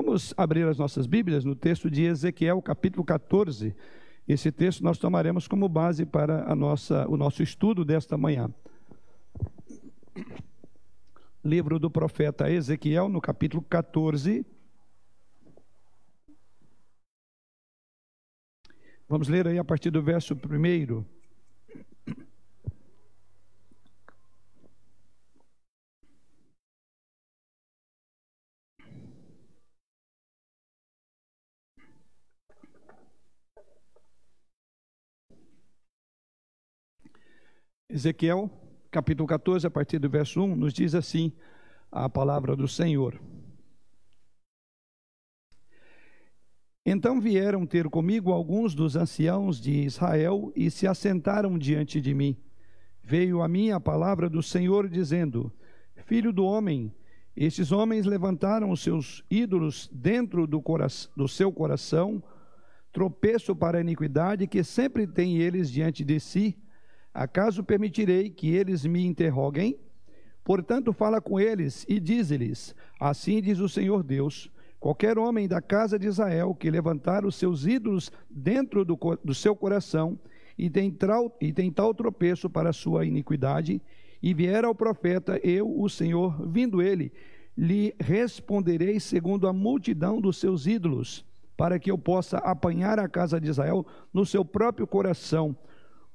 Vamos abrir as nossas Bíblias no texto de Ezequiel, capítulo 14. Esse texto nós tomaremos como base para a nossa, o nosso estudo desta manhã. Livro do profeta Ezequiel, no capítulo 14. Vamos ler aí a partir do verso 1. Ezequiel, capítulo 14, a partir do verso 1, nos diz assim a palavra do Senhor. Então vieram ter comigo alguns dos anciãos de Israel e se assentaram diante de mim. Veio a mim a palavra do Senhor, dizendo: Filho do homem, estes homens levantaram os seus ídolos dentro do, do seu coração, tropeço para a iniquidade que sempre tem eles diante de si Acaso permitirei que eles me interroguem? Portanto, fala com eles e dize-lhes: Assim diz o Senhor Deus: Qualquer homem da casa de Israel que levantar os seus ídolos dentro do, do seu coração e tem, trau, e tem tal tropeço para a sua iniquidade, e vier ao profeta, eu, o Senhor, vindo ele, lhe responderei segundo a multidão dos seus ídolos, para que eu possa apanhar a casa de Israel no seu próprio coração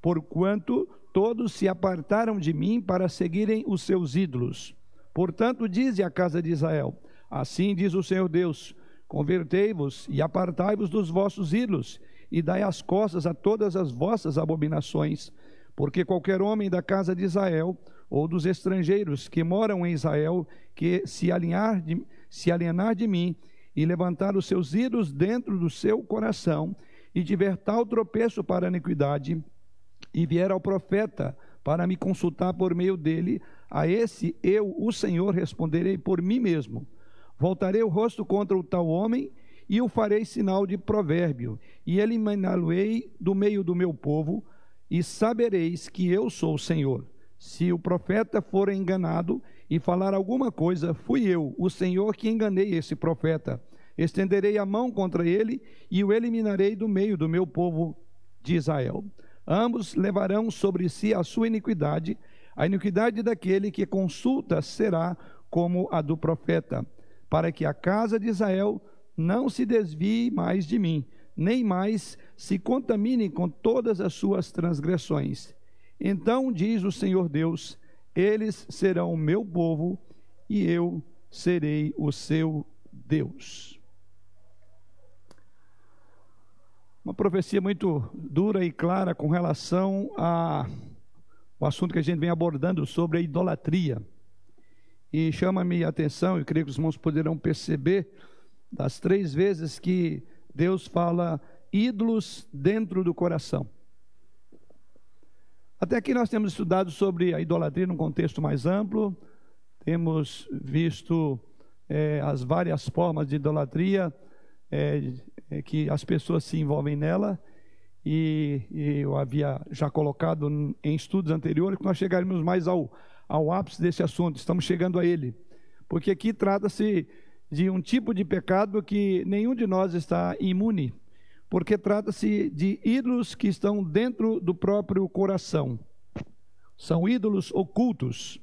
porquanto todos se apartaram de mim para seguirem os seus ídolos. Portanto, dize a casa de Israel: Assim diz o Senhor Deus: Convertei-vos e apartai-vos dos vossos ídolos, e dai as costas a todas as vossas abominações, porque qualquer homem da casa de Israel ou dos estrangeiros que moram em Israel, que se, alinhar de, se alienar de mim e levantar os seus ídolos dentro do seu coração, e tiver tal tropeço para a iniquidade, e vier ao profeta para me consultar por meio dele, a esse eu, o Senhor, responderei por mim mesmo. Voltarei o rosto contra o tal homem e o farei sinal de provérbio, e eliminá-lo-ei do meio do meu povo, e sabereis que eu sou o Senhor. Se o profeta for enganado e falar alguma coisa, fui eu, o Senhor, que enganei esse profeta. Estenderei a mão contra ele e o eliminarei do meio do meu povo de Israel. Ambos levarão sobre si a sua iniquidade, a iniquidade daquele que consulta será como a do profeta, para que a casa de Israel não se desvie mais de mim, nem mais se contamine com todas as suas transgressões. Então diz o Senhor Deus: eles serão o meu povo e eu serei o seu Deus. Uma profecia muito dura e clara com relação ao assunto que a gente vem abordando sobre a idolatria. E chama-me a atenção, e creio que os irmãos poderão perceber, das três vezes que Deus fala ídolos dentro do coração. Até aqui nós temos estudado sobre a idolatria num contexto mais amplo, temos visto é, as várias formas de idolatria, é, é, que as pessoas se envolvem nela, e, e, eu havia já colocado em estudos anteriores que nós chegaremos mais ao, ao ápice desse assunto, estamos chegando a ele, porque aqui trata-se de um tipo de pecado que nenhum de nós está imune, porque trata-se de ídolos que estão dentro do próprio coração, são ídolos ocultos,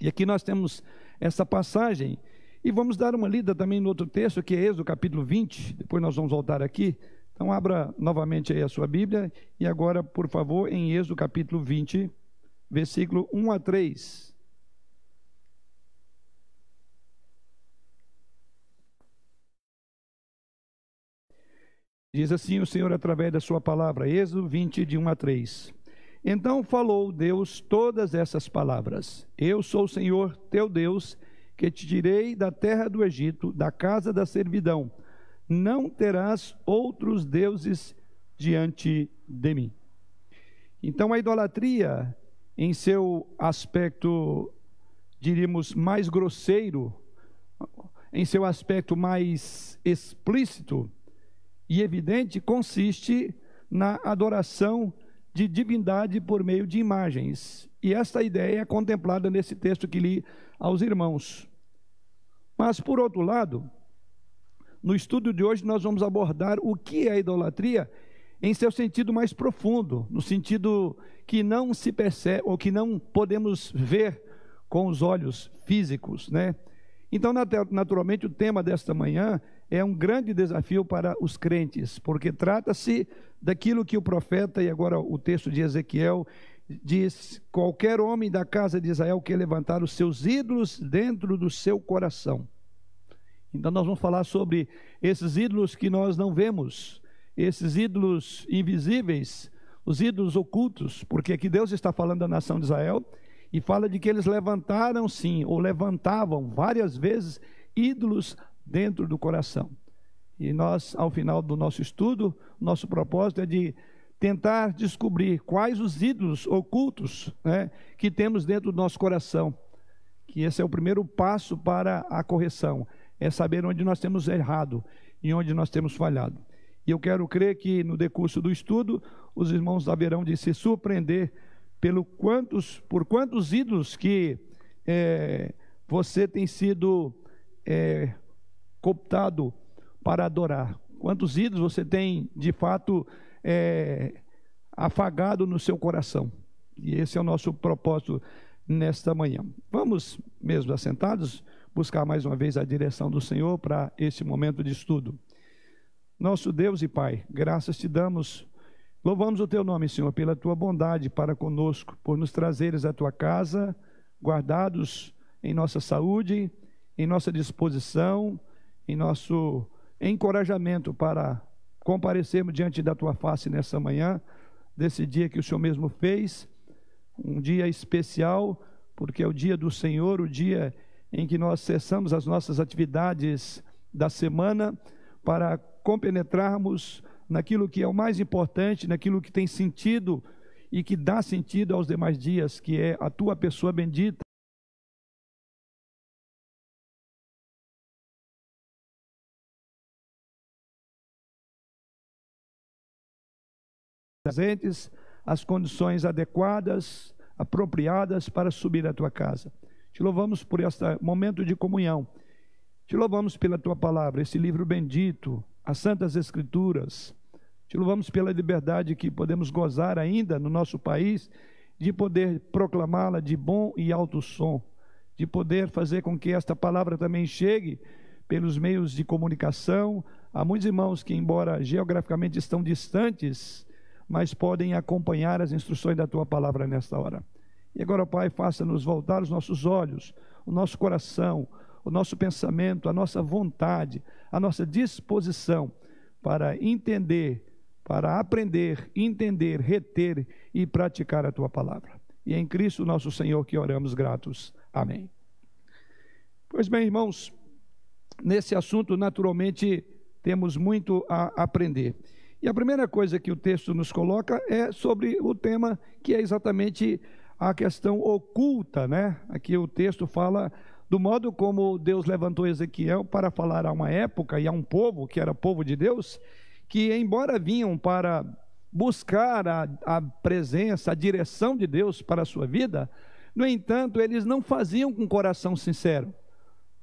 e aqui nós temos essa passagem e vamos dar uma lida também no outro texto, que é Êxodo capítulo 20, depois nós vamos voltar aqui. Então abra novamente aí a sua Bíblia e agora, por favor, em Êxodo capítulo 20, versículo 1 a 3. Diz assim o Senhor através da sua palavra, Êxodo 20, de 1 a 3. Então falou Deus todas essas palavras: Eu sou o Senhor teu Deus, que te tirei da terra do Egito, da casa da servidão. Não terás outros deuses diante de mim. Então a idolatria, em seu aspecto, diríamos, mais grosseiro, em seu aspecto mais explícito e evidente, consiste na adoração de divindade por meio de imagens. E esta ideia é contemplada nesse texto que li aos irmãos. Mas, por outro lado, no estudo de hoje nós vamos abordar o que é a idolatria em seu sentido mais profundo, no sentido que não se percebe ou que não podemos ver com os olhos físicos, né? Então, naturalmente, o tema desta manhã é um grande desafio para os crentes, porque trata-se daquilo que o profeta, e agora o texto de Ezequiel, diz: qualquer homem da casa de Israel que levantar os seus ídolos dentro do seu coração. Então, nós vamos falar sobre esses ídolos que nós não vemos, esses ídolos invisíveis, os ídolos ocultos, porque aqui Deus está falando da nação de Israel e fala de que eles levantaram sim, ou levantavam várias vezes ídolos dentro do coração. E nós, ao final do nosso estudo, nosso propósito é de tentar descobrir quais os ídolos ocultos né, que temos dentro do nosso coração. Que esse é o primeiro passo para a correção, é saber onde nós temos errado e onde nós temos falhado. E eu quero crer que no decurso do estudo, os irmãos haverão de se surpreender pelo quantos, por quantos ídolos que é, você tem sido é, cooptado para adorar. Quantos ídolos você tem, de fato, é, afagado no seu coração. E esse é o nosso propósito nesta manhã. Vamos, mesmo assentados, buscar mais uma vez a direção do Senhor para esse momento de estudo. Nosso Deus e Pai, graças te damos Louvamos o teu nome, Senhor, pela tua bondade para conosco, por nos trazeres à tua casa, guardados em nossa saúde, em nossa disposição, em nosso encorajamento para comparecermos diante da tua face nessa manhã, desse dia que o Senhor mesmo fez, um dia especial, porque é o dia do Senhor, o dia em que nós cessamos as nossas atividades da semana para compenetrarmos naquilo que é o mais importante, naquilo que tem sentido e que dá sentido aos demais dias, que é a tua pessoa bendita. Presentes as condições adequadas, apropriadas para subir à tua casa. Te louvamos por este momento de comunhão. Te louvamos pela tua palavra, esse livro bendito, as santas escrituras, te louvamos pela liberdade que podemos gozar ainda no nosso país de poder proclamá-la de bom e alto som, de poder fazer com que esta palavra também chegue pelos meios de comunicação a muitos irmãos que, embora geograficamente estão distantes, mas podem acompanhar as instruções da tua palavra nesta hora. E agora, Pai, faça-nos voltar os nossos olhos, o nosso coração, o nosso pensamento, a nossa vontade, a nossa disposição para entender para aprender, entender, reter e praticar a tua palavra. E é em Cristo nosso Senhor que oramos gratos. Amém. Pois bem, irmãos, nesse assunto, naturalmente, temos muito a aprender. E a primeira coisa que o texto nos coloca é sobre o tema que é exatamente a questão oculta, né? Aqui o texto fala do modo como Deus levantou Ezequiel para falar a uma época e a um povo que era povo de Deus, que, embora vinham para buscar a, a presença, a direção de Deus para a sua vida, no entanto, eles não faziam com coração sincero.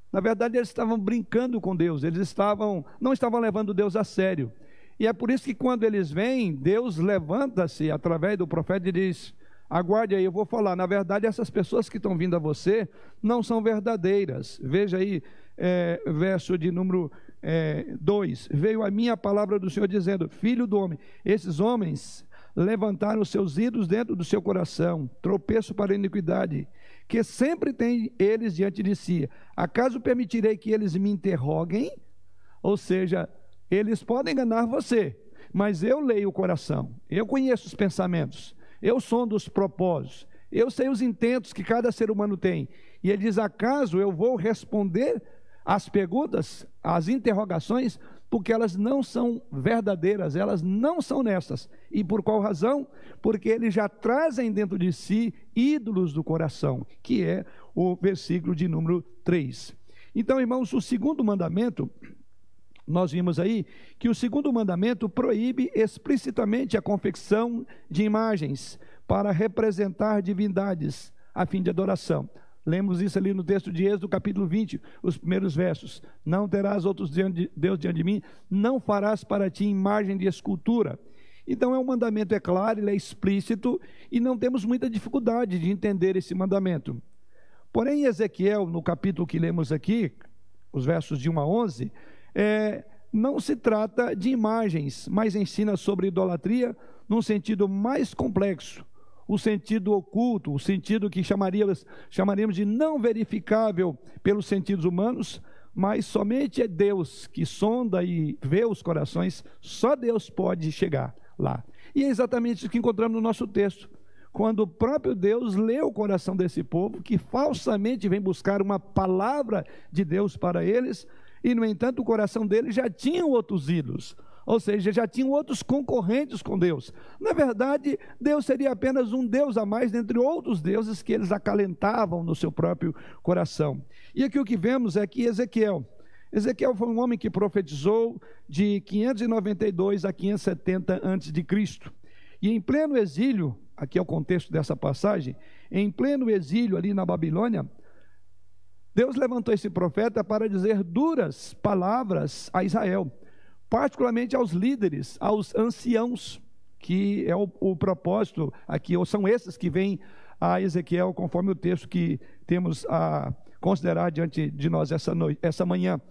Na verdade, eles estavam brincando com Deus, eles estavam, não estavam levando Deus a sério. E é por isso que quando eles vêm, Deus levanta-se através do profeta e diz: Aguarde aí, eu vou falar. Na verdade, essas pessoas que estão vindo a você não são verdadeiras. Veja aí, é, verso de número 2: é, Veio a minha palavra do Senhor dizendo: Filho do homem, esses homens levantaram os seus ídolos dentro do seu coração, tropeço para a iniquidade, que sempre tem eles diante de si. Acaso permitirei que eles me interroguem? Ou seja, eles podem enganar você, mas eu leio o coração, eu conheço os pensamentos, eu sondo os propósitos, eu sei os intentos que cada ser humano tem. E ele diz: acaso eu vou responder as perguntas, as interrogações, porque elas não são verdadeiras, elas não são honestas. E por qual razão? Porque eles já trazem dentro de si ídolos do coração, que é o versículo de número 3. Então, irmãos, o segundo mandamento, nós vimos aí que o segundo mandamento proíbe explicitamente a confecção de imagens para representar divindades a fim de adoração. Lemos isso ali no texto de Êxodo, capítulo 20, os primeiros versos. Não terás outros Deus diante de mim, não farás para ti imagem de escultura. Então é um mandamento, é claro, ele é explícito e não temos muita dificuldade de entender esse mandamento. Porém, Ezequiel, no capítulo que lemos aqui, os versos de 1 a 11, é, não se trata de imagens, mas ensina sobre idolatria num sentido mais complexo, o sentido oculto, o sentido que chamaríamos, chamaríamos de não verificável pelos sentidos humanos, mas somente é Deus que sonda e vê os corações, só Deus pode chegar lá. E é exatamente isso que encontramos no nosso texto. Quando o próprio Deus lê o coração desse povo, que falsamente vem buscar uma palavra de Deus para eles, e no entanto o coração deles já tinha outros ídolos, ou seja, já tinham outros concorrentes com Deus. Na verdade, Deus seria apenas um Deus a mais dentre outros deuses que eles acalentavam no seu próprio coração. E aqui o que vemos é que Ezequiel, Ezequiel foi um homem que profetizou de 592 a 570 antes de Cristo. E em pleno exílio, aqui é o contexto dessa passagem, em pleno exílio ali na Babilônia, Deus levantou esse profeta para dizer duras palavras a Israel, particularmente aos líderes, aos anciãos, que é o, o propósito aqui, ou são esses que vêm a Ezequiel, conforme o texto que temos a considerar diante de nós essa, noite, essa manhã.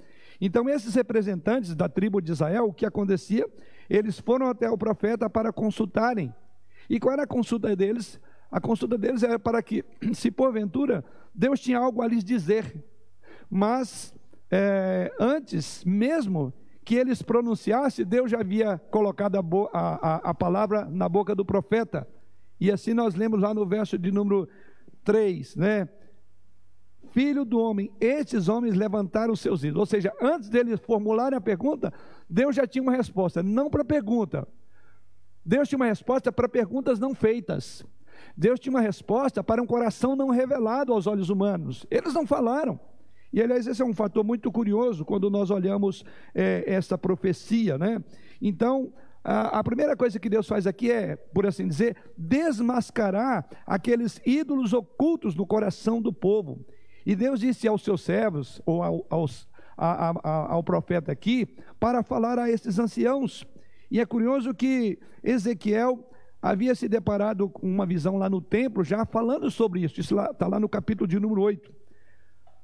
Então, esses representantes da tribo de Israel, o que acontecia? Eles foram até o profeta para consultarem. E qual era a consulta deles? A consulta deles era para que, se porventura, Deus tinha algo a lhes dizer. Mas, é, antes mesmo que eles pronunciassem, Deus já havia colocado a, a, a palavra na boca do profeta. E assim nós lemos lá no verso de número 3, né? filho do homem, estes homens levantaram os seus ídolos. Ou seja, antes deles formularem a pergunta, Deus já tinha uma resposta, não para a pergunta. Deus tinha uma resposta para perguntas não feitas. Deus tinha uma resposta para um coração não revelado aos olhos humanos. Eles não falaram. E aliás, esse é um fator muito curioso quando nós olhamos é, essa profecia, né? Então, a, a primeira coisa que Deus faz aqui é, por assim dizer, desmascarar aqueles ídolos ocultos no coração do povo. E Deus disse aos seus servos, ou ao, aos, a, a, ao profeta aqui, para falar a esses anciãos. E é curioso que Ezequiel havia se deparado com uma visão lá no templo, já falando sobre isso. Isso está lá no capítulo de número 8.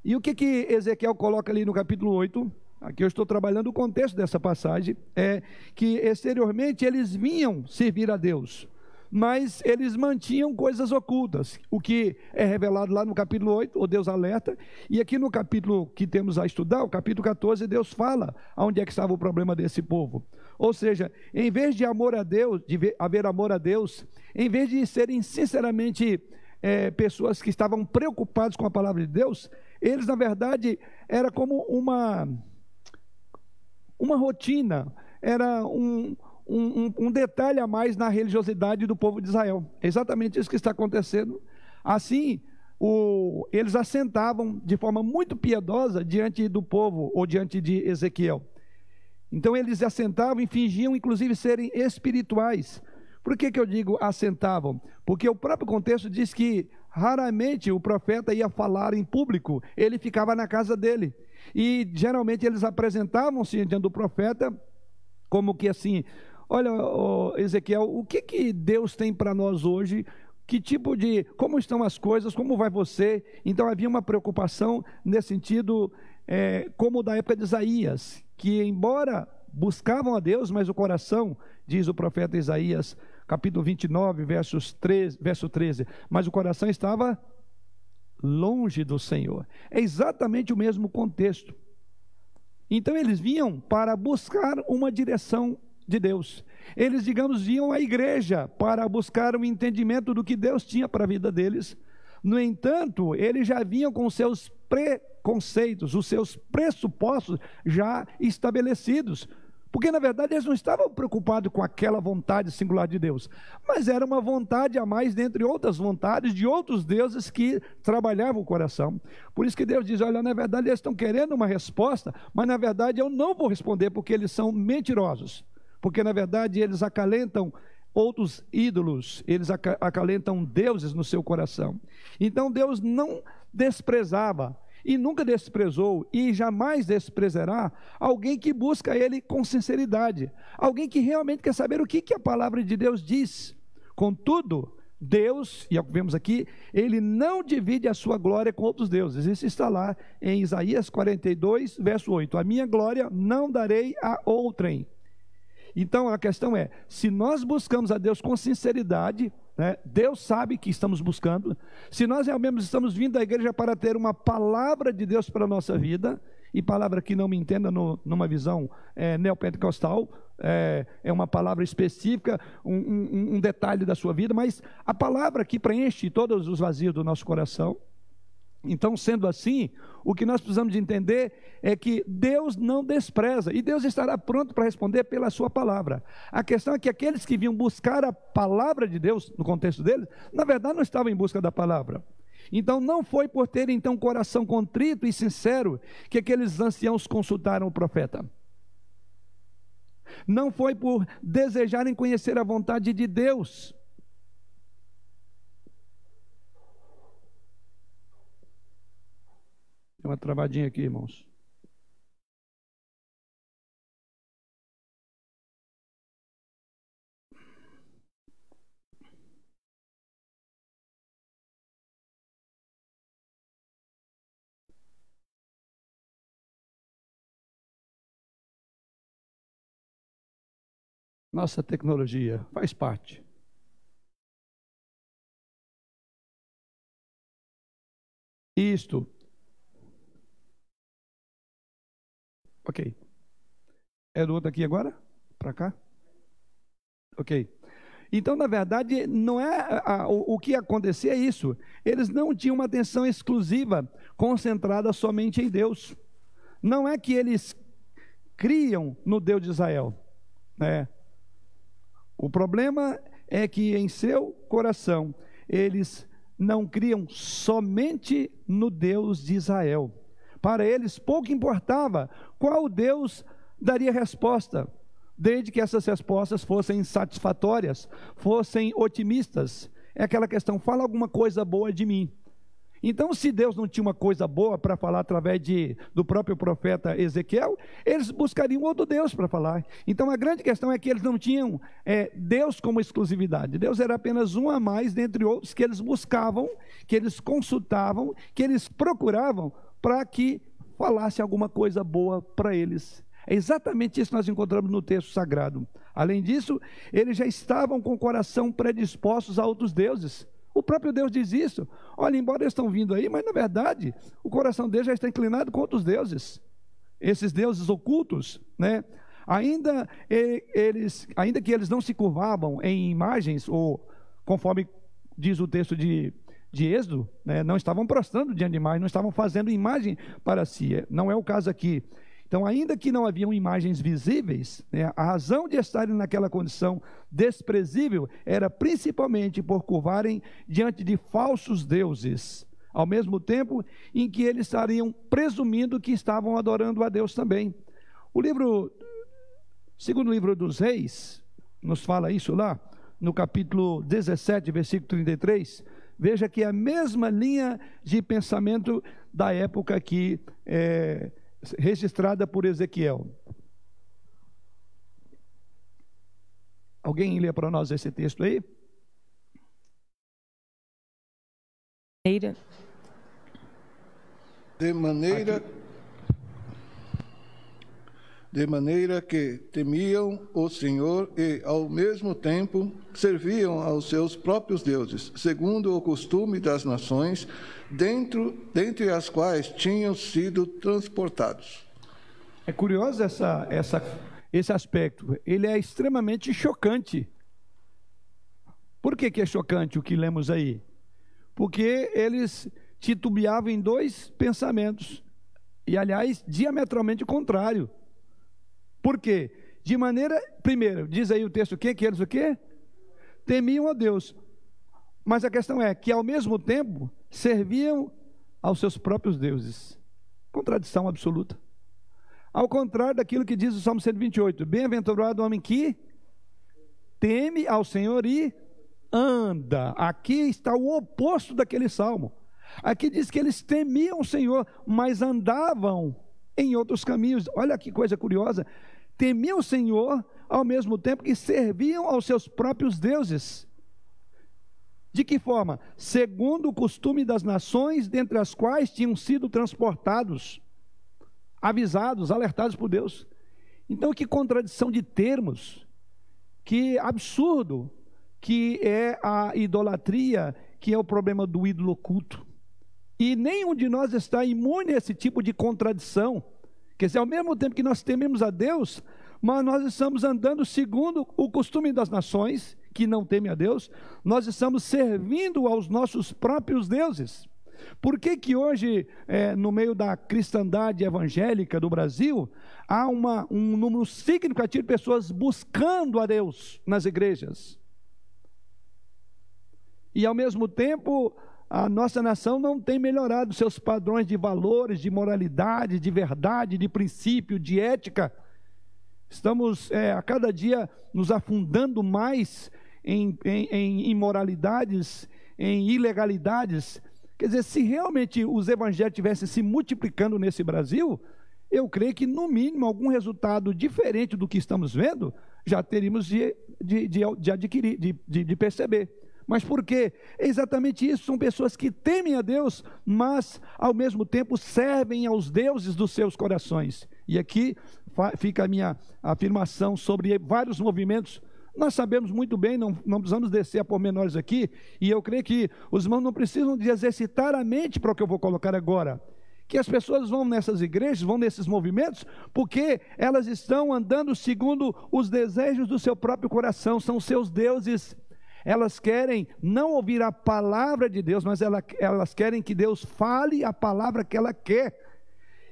E o que, que Ezequiel coloca ali no capítulo 8? Aqui eu estou trabalhando o contexto dessa passagem. É que exteriormente eles vinham servir a Deus mas eles mantinham coisas ocultas, o que é revelado lá no capítulo 8, o Deus alerta, e aqui no capítulo que temos a estudar, o capítulo 14, Deus fala onde é que estava o problema desse povo. Ou seja, em vez de amor a Deus, de haver amor a Deus, em vez de serem sinceramente é, pessoas que estavam preocupadas com a palavra de Deus, eles na verdade era como uma uma rotina, era um, um, um, detalhe a mais na religiosidade do povo de Israel. É exatamente isso que está acontecendo. Assim, o, eles assentavam de forma muito piedosa diante do povo ou diante de Ezequiel. Então eles assentavam e fingiam, inclusive, serem espirituais. Por que, que eu digo assentavam? Porque o próprio contexto diz que raramente o profeta ia falar em público, ele ficava na casa dele. E geralmente eles apresentavam-se diante do profeta como que assim, Olha, Ezequiel, o que, que Deus tem para nós hoje? Que tipo de. Como estão as coisas? Como vai você? Então havia uma preocupação nesse sentido, é, como da época de Isaías, que embora buscavam a Deus, mas o coração, diz o profeta Isaías, capítulo 29, versos 13, verso 13, mas o coração estava longe do Senhor. É exatamente o mesmo contexto. Então eles vinham para buscar uma direção de Deus. Eles, digamos, iam à igreja para buscar um entendimento do que Deus tinha para a vida deles. No entanto, eles já vinham com seus preconceitos, os seus pressupostos já estabelecidos. Porque, na verdade, eles não estavam preocupados com aquela vontade singular de Deus, mas era uma vontade a mais, dentre outras vontades, de outros deuses que trabalhavam o coração. Por isso que Deus diz: olha, na verdade, eles estão querendo uma resposta, mas na verdade eu não vou responder porque eles são mentirosos porque na verdade eles acalentam outros ídolos, eles acalentam deuses no seu coração. Então Deus não desprezava e nunca desprezou e jamais desprezará alguém que busca ele com sinceridade, alguém que realmente quer saber o que, que a palavra de Deus diz. Contudo, Deus, e é vemos aqui, ele não divide a sua glória com outros deuses. Isso está lá em Isaías 42, verso 8. A minha glória não darei a outrem. Então a questão é: se nós buscamos a Deus com sinceridade, né, Deus sabe que estamos buscando, se nós realmente estamos vindo à igreja para ter uma palavra de Deus para a nossa vida, e palavra que não me entenda no, numa visão é, neopentecostal, é, é, uma palavra específica, um, um, um detalhe da sua vida, mas a palavra que preenche todos os vazios do nosso coração. Então, sendo assim, o que nós precisamos de entender é que Deus não despreza e Deus estará pronto para responder pela sua palavra. A questão é que aqueles que vinham buscar a palavra de Deus, no contexto deles, na verdade não estavam em busca da palavra. Então não foi por ter então coração contrito e sincero que aqueles anciãos consultaram o profeta. Não foi por desejarem conhecer a vontade de Deus Tem uma travadinha aqui, irmãos. Nossa tecnologia faz parte. Isto Ok. É do outro aqui agora? Para cá? Ok. Então, na verdade, não é a, o, o, que acontecia é isso. Eles não tinham uma atenção exclusiva, concentrada somente em Deus. Não é que eles criam no Deus de Israel. Né? O problema é que em seu coração eles não criam somente no Deus de Israel. Para eles pouco importava qual Deus daria resposta, desde que essas respostas fossem satisfatórias, fossem otimistas. É aquela questão: fala alguma coisa boa de mim. Então, se Deus não tinha uma coisa boa para falar através de, do próprio profeta Ezequiel, eles buscariam outro Deus para falar. Então, a grande questão é que eles não tinham é, Deus como exclusividade. Deus era apenas um a mais dentre outros que eles buscavam, que eles consultavam, que eles procuravam para que falasse alguma coisa boa para eles. É exatamente isso que nós encontramos no texto sagrado. Além disso, eles já estavam com o coração predispostos a outros deuses. O próprio Deus diz isso. Olha, embora eles estão vindo aí, mas na verdade, o coração deles já está inclinado contra os deuses. Esses deuses ocultos, né? Ainda eles, ainda que eles não se curvavam em imagens ou conforme diz o texto de de Êxodo, né, não estavam prostrando diante de imagem, não estavam fazendo imagem para si. É, não é o caso aqui. Então, ainda que não haviam imagens visíveis, né, a razão de estarem naquela condição desprezível era principalmente por curvarem diante de falsos deuses, ao mesmo tempo em que eles estariam presumindo que estavam adorando a Deus também. O livro, segundo livro dos Reis, nos fala isso lá, no capítulo 17, versículo 33, Veja que é a mesma linha de pensamento da época aqui é, registrada por Ezequiel. Alguém lê para nós esse texto aí? De maneira Aqui de maneira que temiam o Senhor e, ao mesmo tempo, serviam aos seus próprios deuses, segundo o costume das nações, dentro, dentre as quais tinham sido transportados. É curioso essa, essa, esse aspecto. Ele é extremamente chocante. Por que, que é chocante o que lemos aí? Porque eles titubeavam em dois pensamentos, e aliás, diametralmente contrário. Por quê? De maneira, primeiro, diz aí o texto o quê? Que eles o quê? Temiam a Deus. Mas a questão é que ao mesmo tempo serviam aos seus próprios deuses. Contradição absoluta. Ao contrário daquilo que diz o Salmo 128, bem-aventurado o homem que teme ao Senhor e anda. Aqui está o oposto daquele salmo. Aqui diz que eles temiam o Senhor, mas andavam em outros caminhos. Olha que coisa curiosa. Temiam o Senhor ao mesmo tempo que serviam aos seus próprios deuses. De que forma? Segundo o costume das nações, dentre as quais tinham sido transportados, avisados, alertados por Deus. Então, que contradição de termos, que absurdo que é a idolatria, que é o problema do ídolo oculto. E nenhum de nós está imune a esse tipo de contradição. Quer dizer, ao mesmo tempo que nós tememos a Deus, mas nós estamos andando segundo o costume das nações, que não temem a Deus, nós estamos servindo aos nossos próprios deuses. Por que, que hoje, é, no meio da cristandade evangélica do Brasil, há uma, um número significativo de pessoas buscando a Deus nas igrejas? E ao mesmo tempo, a nossa nação não tem melhorado seus padrões de valores, de moralidade, de verdade, de princípio, de ética. Estamos é, a cada dia nos afundando mais em, em, em imoralidades, em ilegalidades. Quer dizer, se realmente os evangelhos tivessem se multiplicando nesse Brasil, eu creio que, no mínimo, algum resultado diferente do que estamos vendo, já teríamos de, de, de, de adquirir, de, de, de perceber. Mas por quê? É exatamente isso. São pessoas que temem a Deus, mas ao mesmo tempo servem aos deuses dos seus corações. E aqui fica a minha afirmação sobre vários movimentos. Nós sabemos muito bem, não, não precisamos descer a pormenores aqui, e eu creio que os irmãos não precisam de exercitar a mente para o que eu vou colocar agora. Que as pessoas vão nessas igrejas, vão nesses movimentos, porque elas estão andando segundo os desejos do seu próprio coração, são seus deuses elas querem não ouvir a palavra de Deus, mas elas querem que Deus fale a palavra que ela quer.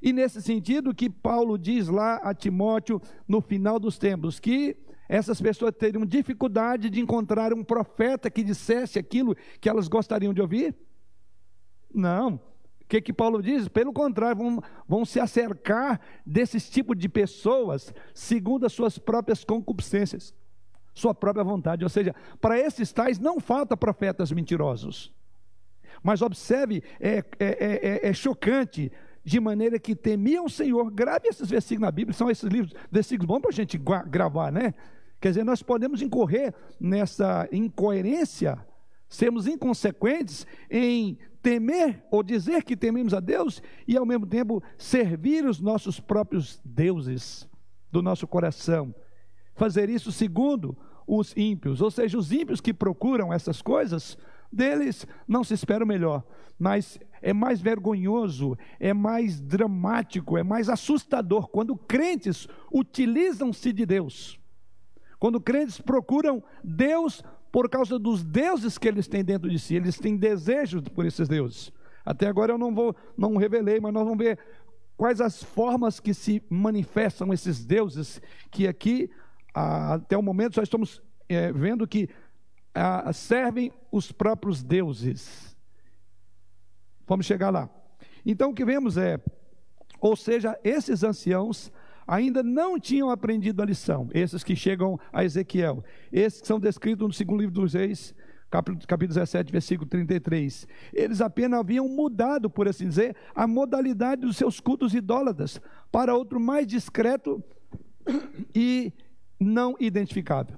E nesse sentido que Paulo diz lá a Timóteo no final dos tempos, que essas pessoas teriam dificuldade de encontrar um profeta que dissesse aquilo que elas gostariam de ouvir? Não. O que, que Paulo diz? Pelo contrário, vão, vão se acercar desses tipos de pessoas segundo as suas próprias concupiscências sua própria vontade. Ou seja, para esses tais não falta profetas mentirosos. Mas observe, é, é, é, é, chocante, de maneira que temiam o Senhor. Grave esses versículos na Bíblia, são esses livros, versículos bons para a gente gravar, né? Quer dizer, nós podemos incorrer nessa incoerência, sermos inconsequentes em temer ou dizer que tememos a Deus e ao mesmo tempo servir os nossos próprios deuses do nosso coração fazer isso segundo os ímpios, ou seja, os ímpios que procuram essas coisas, deles não se espera o melhor, mas é mais vergonhoso, é mais dramático, é mais assustador quando crentes utilizam-se de Deus. Quando crentes procuram Deus por causa dos deuses que eles têm dentro de si, eles têm desejos por esses deuses. Até agora eu não vou, não revelei, mas nós vamos ver quais as formas que se manifestam esses deuses que aqui até o momento só estamos é, vendo que servem os próprios deuses. Vamos chegar lá. Então o que vemos é, ou seja, esses anciãos ainda não tinham aprendido a lição, esses que chegam a Ezequiel, esses que são descritos no segundo livro dos reis, capítulo 17, versículo 33. Eles apenas haviam mudado, por assim dizer, a modalidade dos seus cultos idólatras para outro mais discreto e não identificável.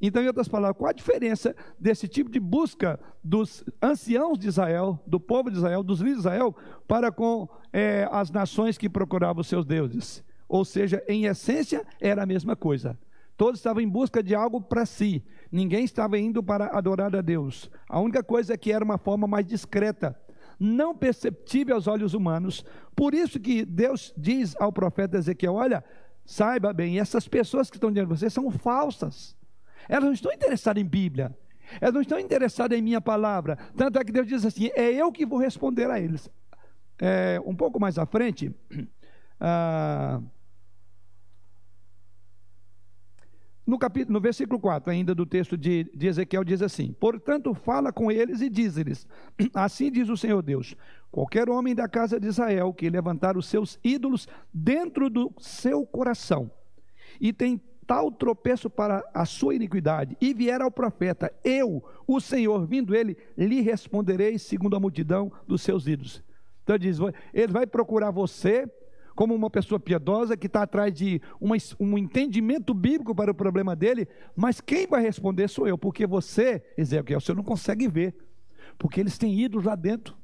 Então, em outras palavras, qual a diferença desse tipo de busca dos anciãos de Israel, do povo de Israel, dos líderes de Israel, para com é, as nações que procuravam seus deuses? Ou seja, em essência, era a mesma coisa. Todos estavam em busca de algo para si. Ninguém estava indo para adorar a Deus. A única coisa é que era uma forma mais discreta, não perceptível aos olhos humanos. Por isso que Deus diz ao profeta Ezequiel: Olha, Saiba bem, essas pessoas que estão diante de você são falsas. Elas não estão interessadas em Bíblia. Elas não estão interessadas em minha palavra. Tanto é que Deus diz assim: é eu que vou responder a eles. É, um pouco mais à frente, ah, no, capítulo, no versículo 4 ainda do texto de, de Ezequiel, diz assim: Portanto, fala com eles e diz-lhes: Assim diz o Senhor Deus: Qualquer homem da casa de Israel que levantar os seus ídolos dentro do seu coração e tem tal tropeço para a sua iniquidade, e vier ao profeta, eu, o Senhor, vindo ele, lhe responderei segundo a multidão dos seus ídolos. Então diz: ele vai procurar você como uma pessoa piedosa que está atrás de uma, um entendimento bíblico para o problema dele, mas quem vai responder sou eu, porque você, Ezequiel, você não consegue ver, porque eles têm ídolos lá dentro.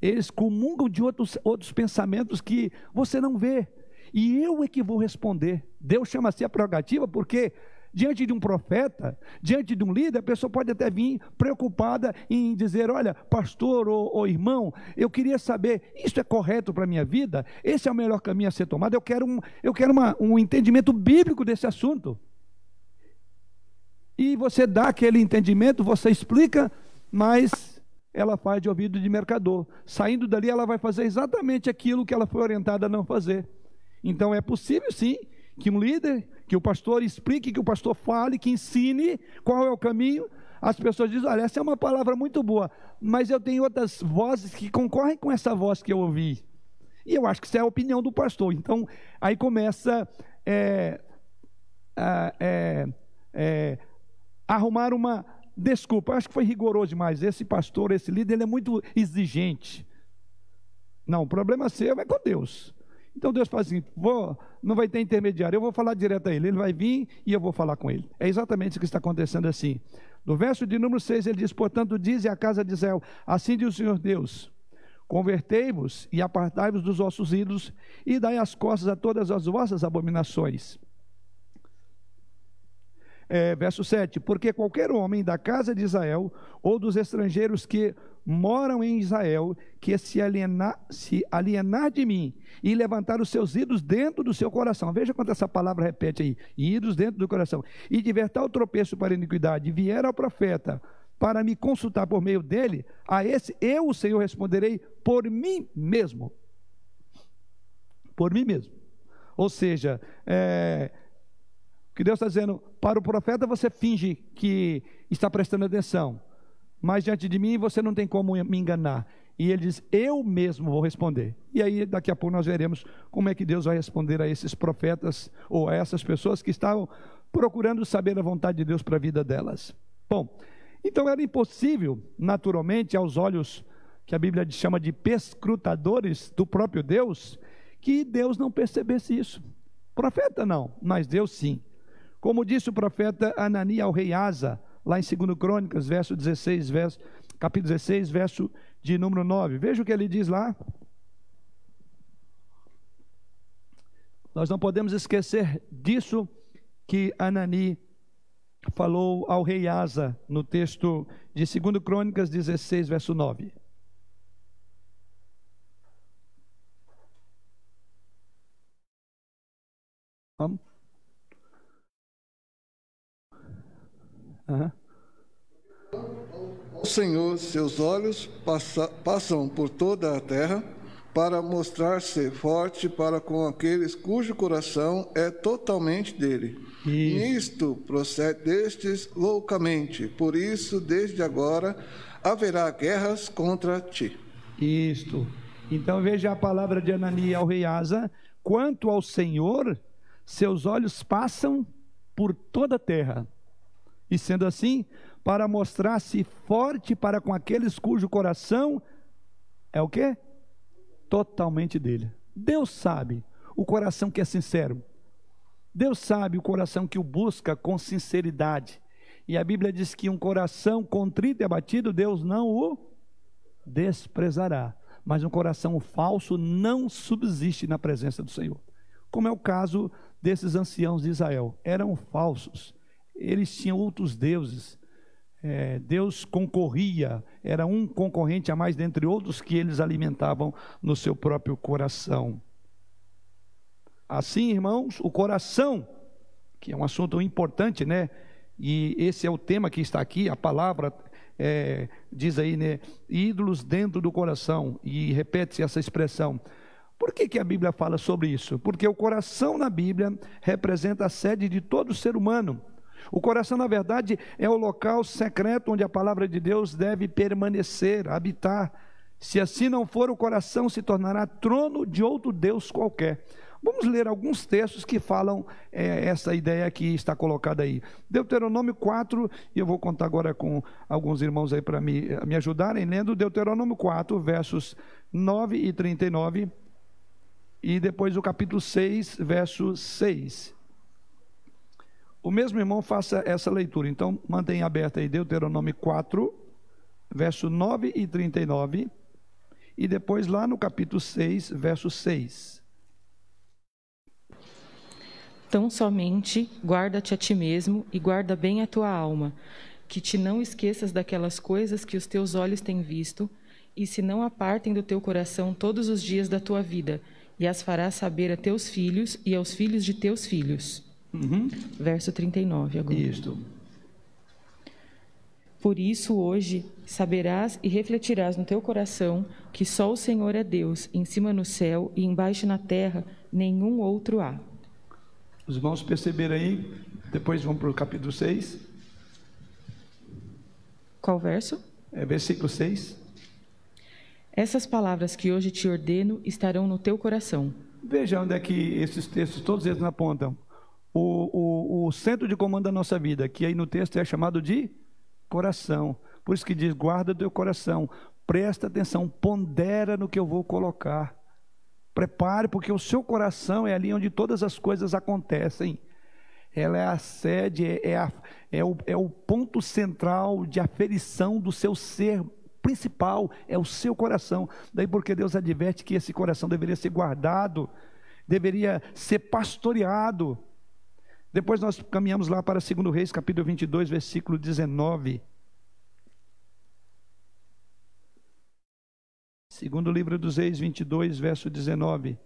Eles comungam de outros, outros pensamentos que você não vê. E eu é que vou responder. Deus chama assim a prerrogativa porque diante de um profeta, diante de um líder, a pessoa pode até vir preocupada em dizer: Olha, pastor ou, ou irmão, eu queria saber, isso é correto para a minha vida? Esse é o melhor caminho a ser tomado? Eu quero um, eu quero uma, um entendimento bíblico desse assunto. E você dá aquele entendimento, você explica, mas ela faz de ouvido de mercador. Saindo dali, ela vai fazer exatamente aquilo que ela foi orientada a não fazer. Então é possível sim que um líder, que o pastor explique, que o pastor fale, que ensine qual é o caminho. As pessoas dizem: olha, essa é uma palavra muito boa, mas eu tenho outras vozes que concorrem com essa voz que eu ouvi. E eu acho que isso é a opinião do pastor. Então, aí começa é, a, é, é, arrumar uma desculpa. Acho que foi rigoroso demais. Esse pastor, esse líder, ele é muito exigente. Não, o problema seu é com Deus. Então Deus faz assim: vou, não vai ter intermediário, eu vou falar direto a ele. Ele vai vir e eu vou falar com ele. É exatamente o que está acontecendo assim. No verso de número 6, ele diz: Portanto, dize a casa de Israel: Assim diz o Senhor Deus: Convertei-vos e apartai-vos dos vossos ídolos, e dai as costas a todas as vossas abominações. É, verso 7: Porque qualquer homem da casa de Israel ou dos estrangeiros que moram em Israel, que se alienar, se alienar de mim e levantar os seus ídolos dentro do seu coração. Veja quanto essa palavra repete aí: ídolos dentro do coração. E divertar o tropeço para a iniquidade, vier ao profeta para me consultar por meio dele, a esse eu, o Senhor, responderei por mim mesmo. Por mim mesmo. Ou seja, é, que Deus está dizendo, para o profeta você finge que está prestando atenção mas diante de mim você não tem como me enganar. E ele diz: Eu mesmo vou responder. E aí, daqui a pouco, nós veremos como é que Deus vai responder a esses profetas ou a essas pessoas que estavam procurando saber a vontade de Deus para a vida delas. Bom, então era impossível, naturalmente, aos olhos que a Bíblia chama de perscrutadores do próprio Deus, que Deus não percebesse isso. Profeta não, mas Deus sim. Como disse o profeta Anani ao rei Asa, lá em 2 Crônicas, verso 16, verso, capítulo 16, verso de número 9. Veja o que ele diz lá. Nós não podemos esquecer disso que Anani falou ao rei Asa no texto de 2 Crônicas 16, verso 9. Vamos? Uhum. O Senhor, seus olhos passa, passam por toda a terra para mostrar-se forte para com aqueles cujo coração é totalmente dele. Isso. Nisto procedestes loucamente, por isso, desde agora, haverá guerras contra ti. Isto. Então veja a palavra de Anani ao rei Asa: quanto ao Senhor, seus olhos passam por toda a terra e sendo assim, para mostrar-se forte para com aqueles cujo coração é o quê? Totalmente dele. Deus sabe o coração que é sincero. Deus sabe o coração que o busca com sinceridade. E a Bíblia diz que um coração contrito e abatido, Deus não o desprezará. Mas um coração falso não subsiste na presença do Senhor. Como é o caso desses anciãos de Israel. Eram falsos eles tinham outros deuses. É, Deus concorria, era um concorrente a mais dentre outros que eles alimentavam no seu próprio coração. Assim, irmãos, o coração, que é um assunto importante, né? E esse é o tema que está aqui, a palavra é, diz aí, né? Ídolos dentro do coração, e repete-se essa expressão. Por que, que a Bíblia fala sobre isso? Porque o coração na Bíblia representa a sede de todo ser humano. O coração, na verdade, é o local secreto onde a palavra de Deus deve permanecer, habitar. Se assim não for, o coração se tornará trono de outro Deus qualquer. Vamos ler alguns textos que falam é, essa ideia que está colocada aí. Deuteronômio 4, e eu vou contar agora com alguns irmãos aí para me, me ajudarem, lendo Deuteronômio 4, versos 9 e 39, e depois o capítulo 6, verso 6. O mesmo irmão faça essa leitura, então mantenha aberta aí Deuteronômio 4, verso 9 e 39, e depois lá no capítulo 6, verso 6. Tão somente guarda-te a ti mesmo e guarda bem a tua alma, que te não esqueças daquelas coisas que os teus olhos têm visto, e se não apartem do teu coração todos os dias da tua vida, e as farás saber a teus filhos e aos filhos de teus filhos. Uhum. Verso 39 agora. Isto. Por isso, hoje, saberás e refletirás no teu coração que só o Senhor é Deus, em cima no céu e embaixo na terra, nenhum outro há. Os irmãos perceberam aí, depois vamos para o capítulo 6. Qual verso? É versículo 6. Essas palavras que hoje te ordeno estarão no teu coração. Veja onde é que esses textos, todos eles apontam. O, o, o centro de comando da nossa vida, que aí no texto é chamado de coração. Por isso que diz: guarda teu coração, presta atenção, pondera no que eu vou colocar. Prepare, porque o seu coração é ali onde todas as coisas acontecem. Ela é a sede, é, é, a, é, o, é o ponto central de aferição do seu ser principal, é o seu coração. Daí porque Deus adverte que esse coração deveria ser guardado, deveria ser pastoreado. Depois nós caminhamos lá para 2 Reis, capítulo 22, versículo 19. Segundo livro dos Reis 22, verso 19.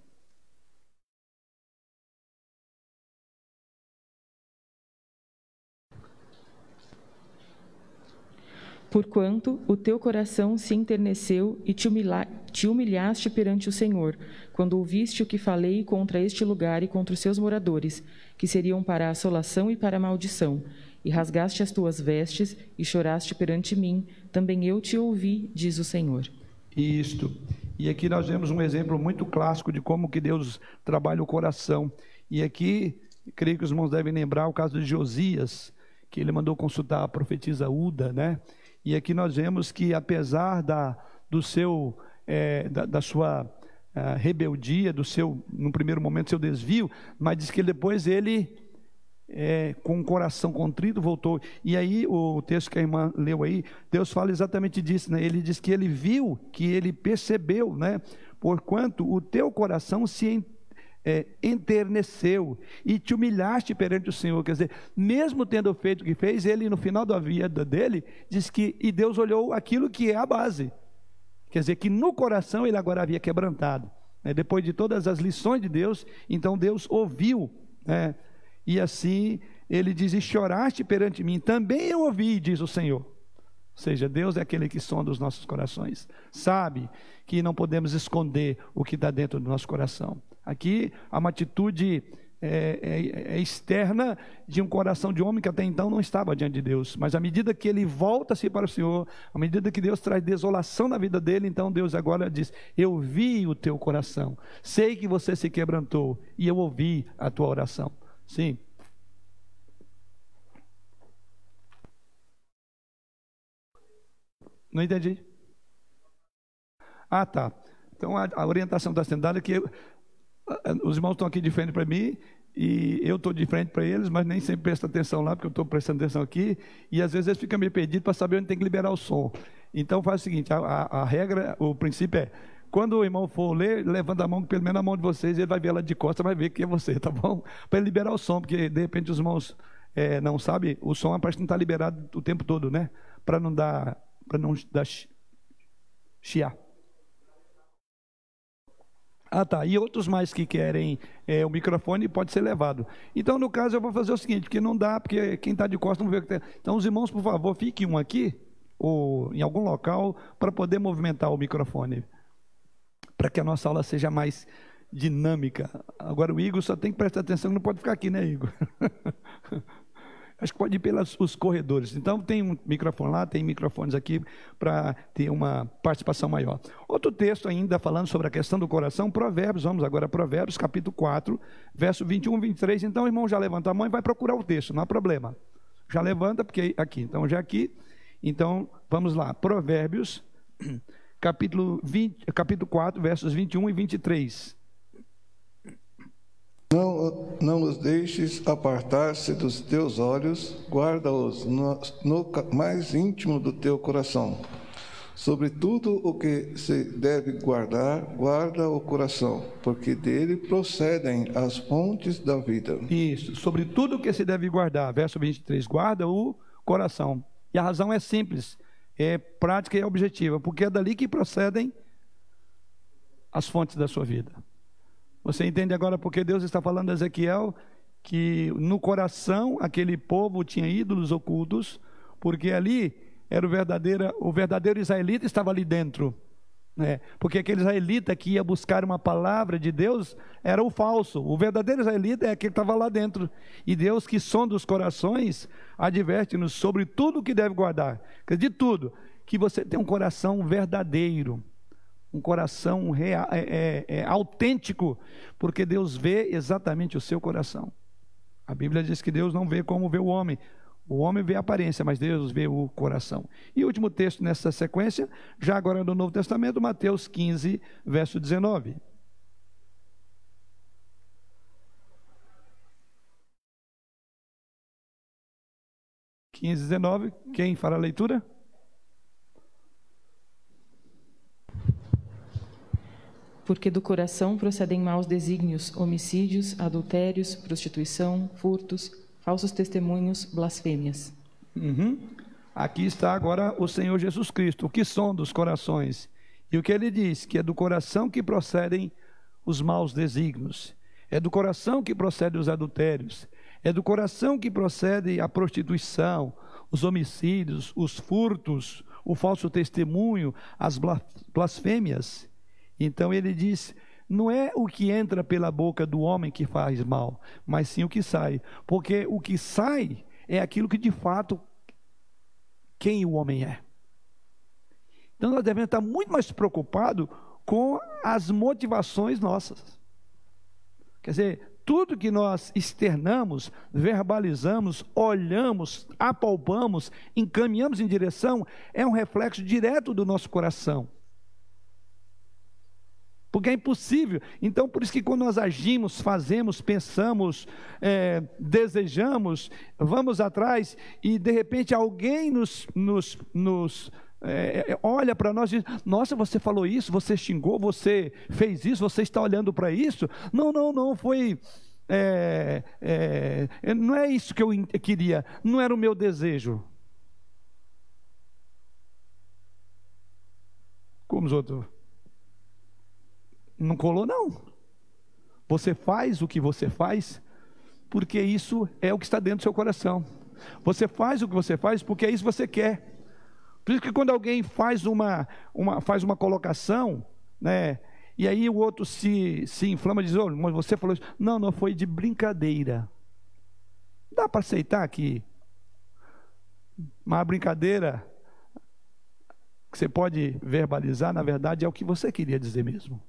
Porquanto o teu coração se enterneceu e te, te humilhaste perante o Senhor, quando ouviste o que falei contra este lugar e contra os seus moradores, que seriam para assolação e para maldição, e rasgaste as tuas vestes e choraste perante mim, também eu te ouvi, diz o Senhor. Isto. E aqui nós vemos um exemplo muito clássico de como que Deus trabalha o coração. E aqui, creio que os irmãos devem lembrar o caso de Josias, que ele mandou consultar a profetisa Uda, né? E aqui nós vemos que apesar da, do seu, é, da, da, sua uh, rebeldia, do seu, no primeiro momento, seu desvio, mas diz que depois ele é, com o coração contrito, voltou. E aí, o texto que a irmã leu aí, Deus fala exatamente disso, né? Ele diz que ele viu, que ele percebeu, né? Porquanto o teu coração se é, enterneceu e te humilhaste perante o Senhor. Quer dizer, mesmo tendo feito o que fez, ele, no final da vida dele, diz que, e Deus olhou aquilo que é a base. Quer dizer, que no coração ele agora havia quebrantado. Né? Depois de todas as lições de Deus, então Deus ouviu, né? E assim ele diz: E choraste perante mim, também eu ouvi, diz o Senhor. Ou seja, Deus é aquele que sonda os nossos corações, sabe que não podemos esconder o que está dentro do nosso coração. Aqui há uma atitude é, é, é, externa de um coração de homem que até então não estava diante de Deus, mas à medida que ele volta-se para o Senhor, à medida que Deus traz desolação na vida dele, então Deus agora diz: Eu vi o teu coração, sei que você se quebrantou e eu ouvi a tua oração. Sim. Não entendi. Ah, tá. Então a, a orientação está sendo dada que eu, os irmãos estão aqui de frente para mim e eu estou de frente para eles, mas nem sempre prestam atenção lá, porque eu estou prestando atenção aqui, e às vezes eles ficam meio perdidos para saber onde tem que liberar o som. Então faz o seguinte: a, a, a regra, o princípio é quando o irmão for ler, levanta a mão, pelo menos a mão de vocês, ele vai ver ela de costas, vai ver que é você, tá bom? Para liberar o som, porque de repente os irmãos é, não sabem, o som parece que não está liberado o tempo todo, né? Para não dar, para não dar chiar. Ah, tá. E outros mais que querem é, o microfone pode ser levado. Então, no caso, eu vou fazer o seguinte, porque não dá, porque quem está de costas não vê o que tem. Então, os irmãos, por favor, fiquem um aqui, ou em algum local, para poder movimentar o microfone para que a nossa aula seja mais dinâmica. Agora o Igor só tem que prestar atenção, não pode ficar aqui, né, Igor? Acho que pode ir pelos os corredores. Então, tem um microfone lá, tem microfones aqui para ter uma participação maior. Outro texto ainda falando sobre a questão do coração, Provérbios, vamos agora Provérbios, capítulo 4, verso 21 e 23. Então, o irmão já levanta a mão e vai procurar o texto, não há problema. Já levanta, porque aqui. Então, já aqui. Então, vamos lá. Provérbios, capítulo, 20, capítulo 4, versos 21 e 23. Não, os deixes apartar-se dos teus olhos, guarda-os no, no mais íntimo do teu coração. Sobre tudo o que se deve guardar, guarda o coração, porque dele procedem as fontes da vida. Isso, sobre tudo o que se deve guardar, verso 23, guarda o coração. E a razão é simples, é prática e objetiva, porque é dali que procedem as fontes da sua vida. Você entende agora porque Deus está falando a Ezequiel que no coração aquele povo tinha ídolos ocultos, porque ali era o verdadeiro, o verdadeiro israelita estava ali dentro. Né? Porque aquele israelita que ia buscar uma palavra de Deus era o falso. O verdadeiro israelita é aquele que estava lá dentro. E Deus, que sonda os corações, adverte-nos sobre tudo o que deve guardar. De tudo. Que você tem um coração verdadeiro um coração real, é, é, é, autêntico, porque Deus vê exatamente o seu coração. A Bíblia diz que Deus não vê como vê o homem. O homem vê a aparência, mas Deus vê o coração. E o último texto nessa sequência, já agora no Novo Testamento, Mateus 15, verso 19. Quinze, 19, quem fará a leitura? Porque do coração procedem maus desígnios, homicídios, adultérios, prostituição, furtos, falsos testemunhos, blasfêmias. Uhum. Aqui está agora o Senhor Jesus Cristo, o que são dos corações. E o que ele diz? Que é do coração que procedem os maus desígnios, é do coração que procedem os adultérios, é do coração que procede a prostituição, os homicídios, os furtos, o falso testemunho, as blasfêmias. Então ele diz: não é o que entra pela boca do homem que faz mal, mas sim o que sai. Porque o que sai é aquilo que de fato quem o homem é. Então nós devemos estar muito mais preocupados com as motivações nossas. Quer dizer, tudo que nós externamos, verbalizamos, olhamos, apalpamos, encaminhamos em direção, é um reflexo direto do nosso coração porque é impossível. Então, por isso que quando nós agimos, fazemos, pensamos, é, desejamos, vamos atrás e de repente alguém nos, nos, nos é, é olha para nós e diz: Nossa, você falou isso, você xingou, você fez isso, você está olhando para isso. Não, não, não, foi. É, é, não é isso que eu queria, não era o meu desejo. Como os outros não colou, não. Você faz o que você faz porque isso é o que está dentro do seu coração. Você faz o que você faz porque é isso que você quer. Por isso que quando alguém faz uma, uma, faz uma colocação, né, e aí o outro se, se inflama e diz, oh, mas você falou isso. Não, não, foi de brincadeira. Dá para aceitar que uma brincadeira que você pode verbalizar, na verdade, é o que você queria dizer mesmo.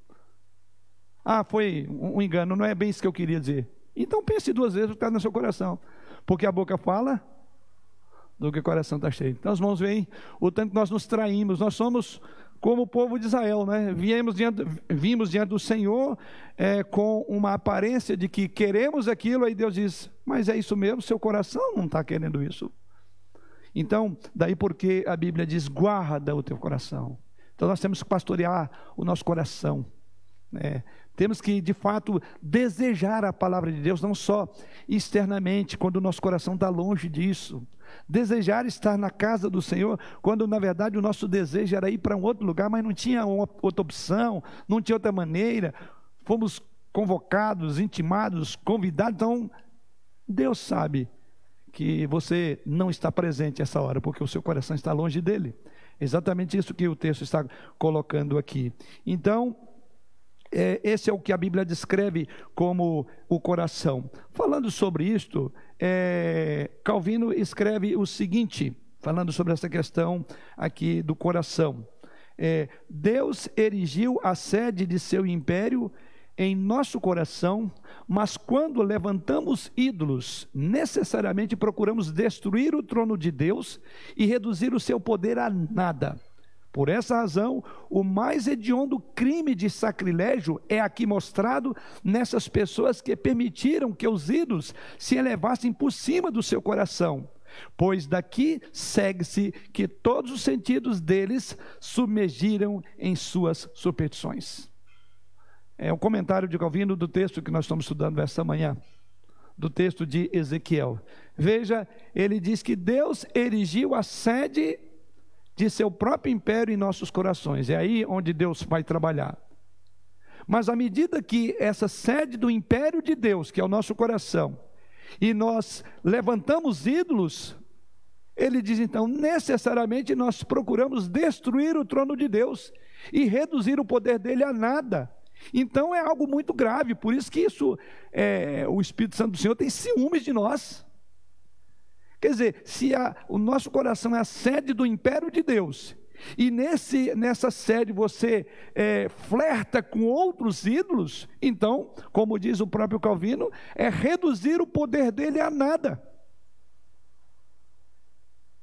Ah, foi um engano, não é bem isso que eu queria dizer. Então pense duas vezes o que está no seu coração. Porque a boca fala do que o coração está cheio. Então, os irmãos veem o tanto que nós nos traímos. Nós somos como o povo de Israel, né? Viemos diante, vimos diante do Senhor é, com uma aparência de que queremos aquilo, aí Deus diz, mas é isso mesmo, seu coração não está querendo isso. Então, daí porque a Bíblia diz, guarda o teu coração. Então nós temos que pastorear o nosso coração. Né? Temos que, de fato, desejar a palavra de Deus, não só externamente, quando o nosso coração está longe disso. Desejar estar na casa do Senhor, quando na verdade o nosso desejo era ir para um outro lugar, mas não tinha outra opção, não tinha outra maneira. Fomos convocados, intimados, convidados. Então, Deus sabe que você não está presente essa hora, porque o seu coração está longe dele. Exatamente isso que o texto está colocando aqui. Então, é, esse é o que a Bíblia descreve como o coração. Falando sobre isto, é, Calvino escreve o seguinte, falando sobre essa questão aqui do coração. É, Deus erigiu a sede de seu império em nosso coração, mas quando levantamos ídolos, necessariamente procuramos destruir o trono de Deus e reduzir o seu poder a nada. Por essa razão, o mais hediondo crime de sacrilégio é aqui mostrado nessas pessoas que permitiram que os ídolos se elevassem por cima do seu coração. Pois daqui segue-se que todos os sentidos deles submergiram em suas superstições. É o comentário de Calvino do texto que nós estamos estudando esta manhã, do texto de Ezequiel. Veja, ele diz que Deus erigiu a sede de seu próprio império em nossos corações. É aí onde Deus vai trabalhar. Mas à medida que essa sede do império de Deus, que é o nosso coração, e nós levantamos ídolos, ele diz então, necessariamente nós procuramos destruir o trono de Deus e reduzir o poder dele a nada. Então é algo muito grave, por isso que isso, é, o Espírito Santo do Senhor tem ciúmes de nós. Quer dizer, se a, o nosso coração é a sede do império de Deus, e nesse, nessa sede você é, flerta com outros ídolos, então, como diz o próprio Calvino, é reduzir o poder dele a nada.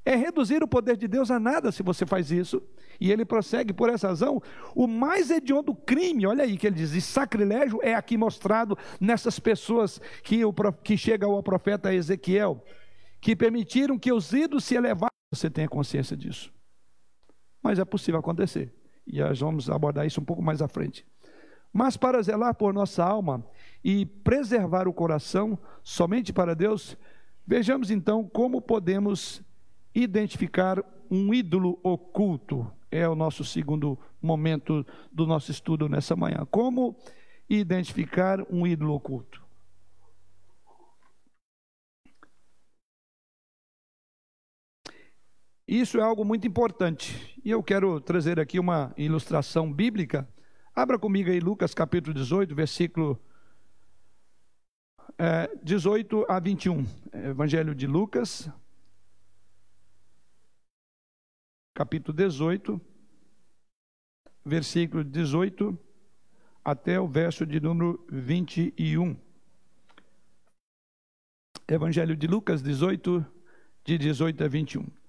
É reduzir o poder de Deus a nada se você faz isso. E ele prossegue por essa razão. O mais hediondo crime, olha aí que ele diz, e sacrilégio é aqui mostrado nessas pessoas que, o, que chegam ao profeta Ezequiel que permitiram que os ídolos se elevassem. Você tenha consciência disso. Mas é possível acontecer. E nós vamos abordar isso um pouco mais à frente. Mas para zelar por nossa alma e preservar o coração somente para Deus, vejamos então como podemos identificar um ídolo oculto. É o nosso segundo momento do nosso estudo nessa manhã. Como identificar um ídolo oculto? Isso é algo muito importante. E eu quero trazer aqui uma ilustração bíblica. Abra comigo aí Lucas capítulo 18, versículo é, 18 a 21. Evangelho de Lucas, capítulo 18, versículo 18 até o verso de número 21. Evangelho de Lucas 18, de 18 a 21.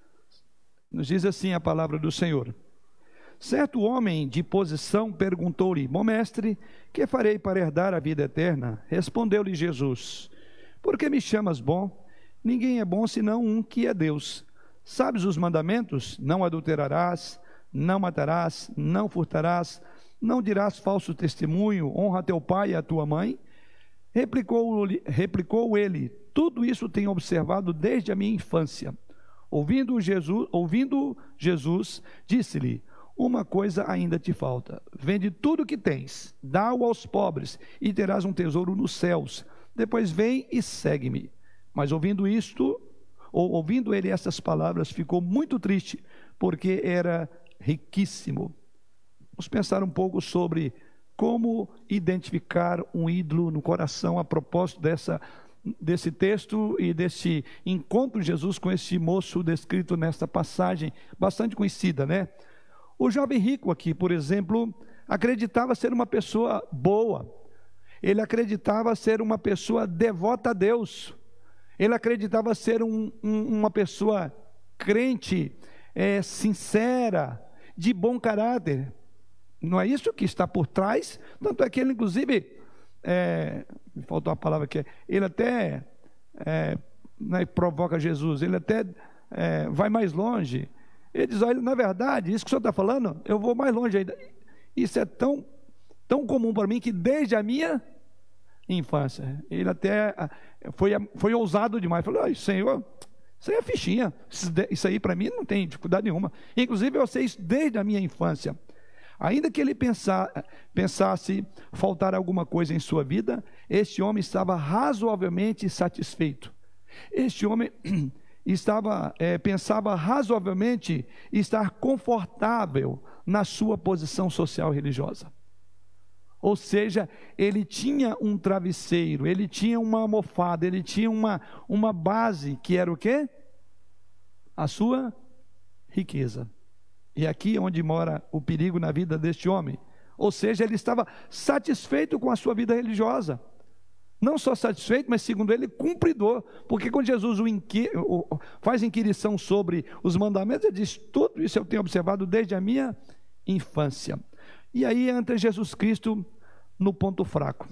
Nos diz assim a palavra do Senhor. Certo homem de posição perguntou-lhe: Bom mestre, que farei para herdar a vida eterna? Respondeu-lhe Jesus: Por que me chamas bom? Ninguém é bom senão um que é Deus. Sabes os mandamentos? Não adulterarás, não matarás, não furtarás, não dirás falso testemunho, honra teu pai e a tua mãe. Replicou, replicou ele: Tudo isso tenho observado desde a minha infância. Ouvindo Jesus, ouvindo Jesus disse-lhe: Uma coisa ainda te falta. Vende tudo o que tens, dá-o aos pobres, e terás um tesouro nos céus. Depois vem e segue-me. Mas ouvindo isto, ou ouvindo ele essas palavras, ficou muito triste, porque era riquíssimo. Vamos pensar um pouco sobre como identificar um ídolo no coração a propósito dessa desse texto e desse encontro de Jesus com esse moço descrito nesta passagem, bastante conhecida, né? O jovem rico aqui, por exemplo, acreditava ser uma pessoa boa, ele acreditava ser uma pessoa devota a Deus, ele acreditava ser um, um, uma pessoa crente, é, sincera, de bom caráter. Não é isso que está por trás? Tanto é que ele, inclusive, é, me faltou a palavra que ele até é, né, provoca Jesus, ele até é, vai mais longe. Ele diz: olha, na verdade, isso que o senhor está falando, eu vou mais longe ainda. Isso é tão, tão comum para mim que desde a minha infância, ele até foi, foi ousado demais. Falou: Senhor, isso aí é fichinha, isso aí para mim não tem dificuldade nenhuma. Inclusive, eu sei isso desde a minha infância. Ainda que ele pensasse faltar alguma coisa em sua vida, este homem estava razoavelmente satisfeito. Este homem estava, é, pensava razoavelmente estar confortável na sua posição social e religiosa. Ou seja, ele tinha um travesseiro, ele tinha uma almofada, ele tinha uma, uma base que era o quê? A sua riqueza. E aqui é onde mora o perigo na vida deste homem. Ou seja, ele estava satisfeito com a sua vida religiosa. Não só satisfeito, mas segundo ele, cumpridor. Porque quando Jesus inqui... faz inquirição sobre os mandamentos, ele diz: Tudo isso eu tenho observado desde a minha infância. E aí entra Jesus Cristo no ponto fraco.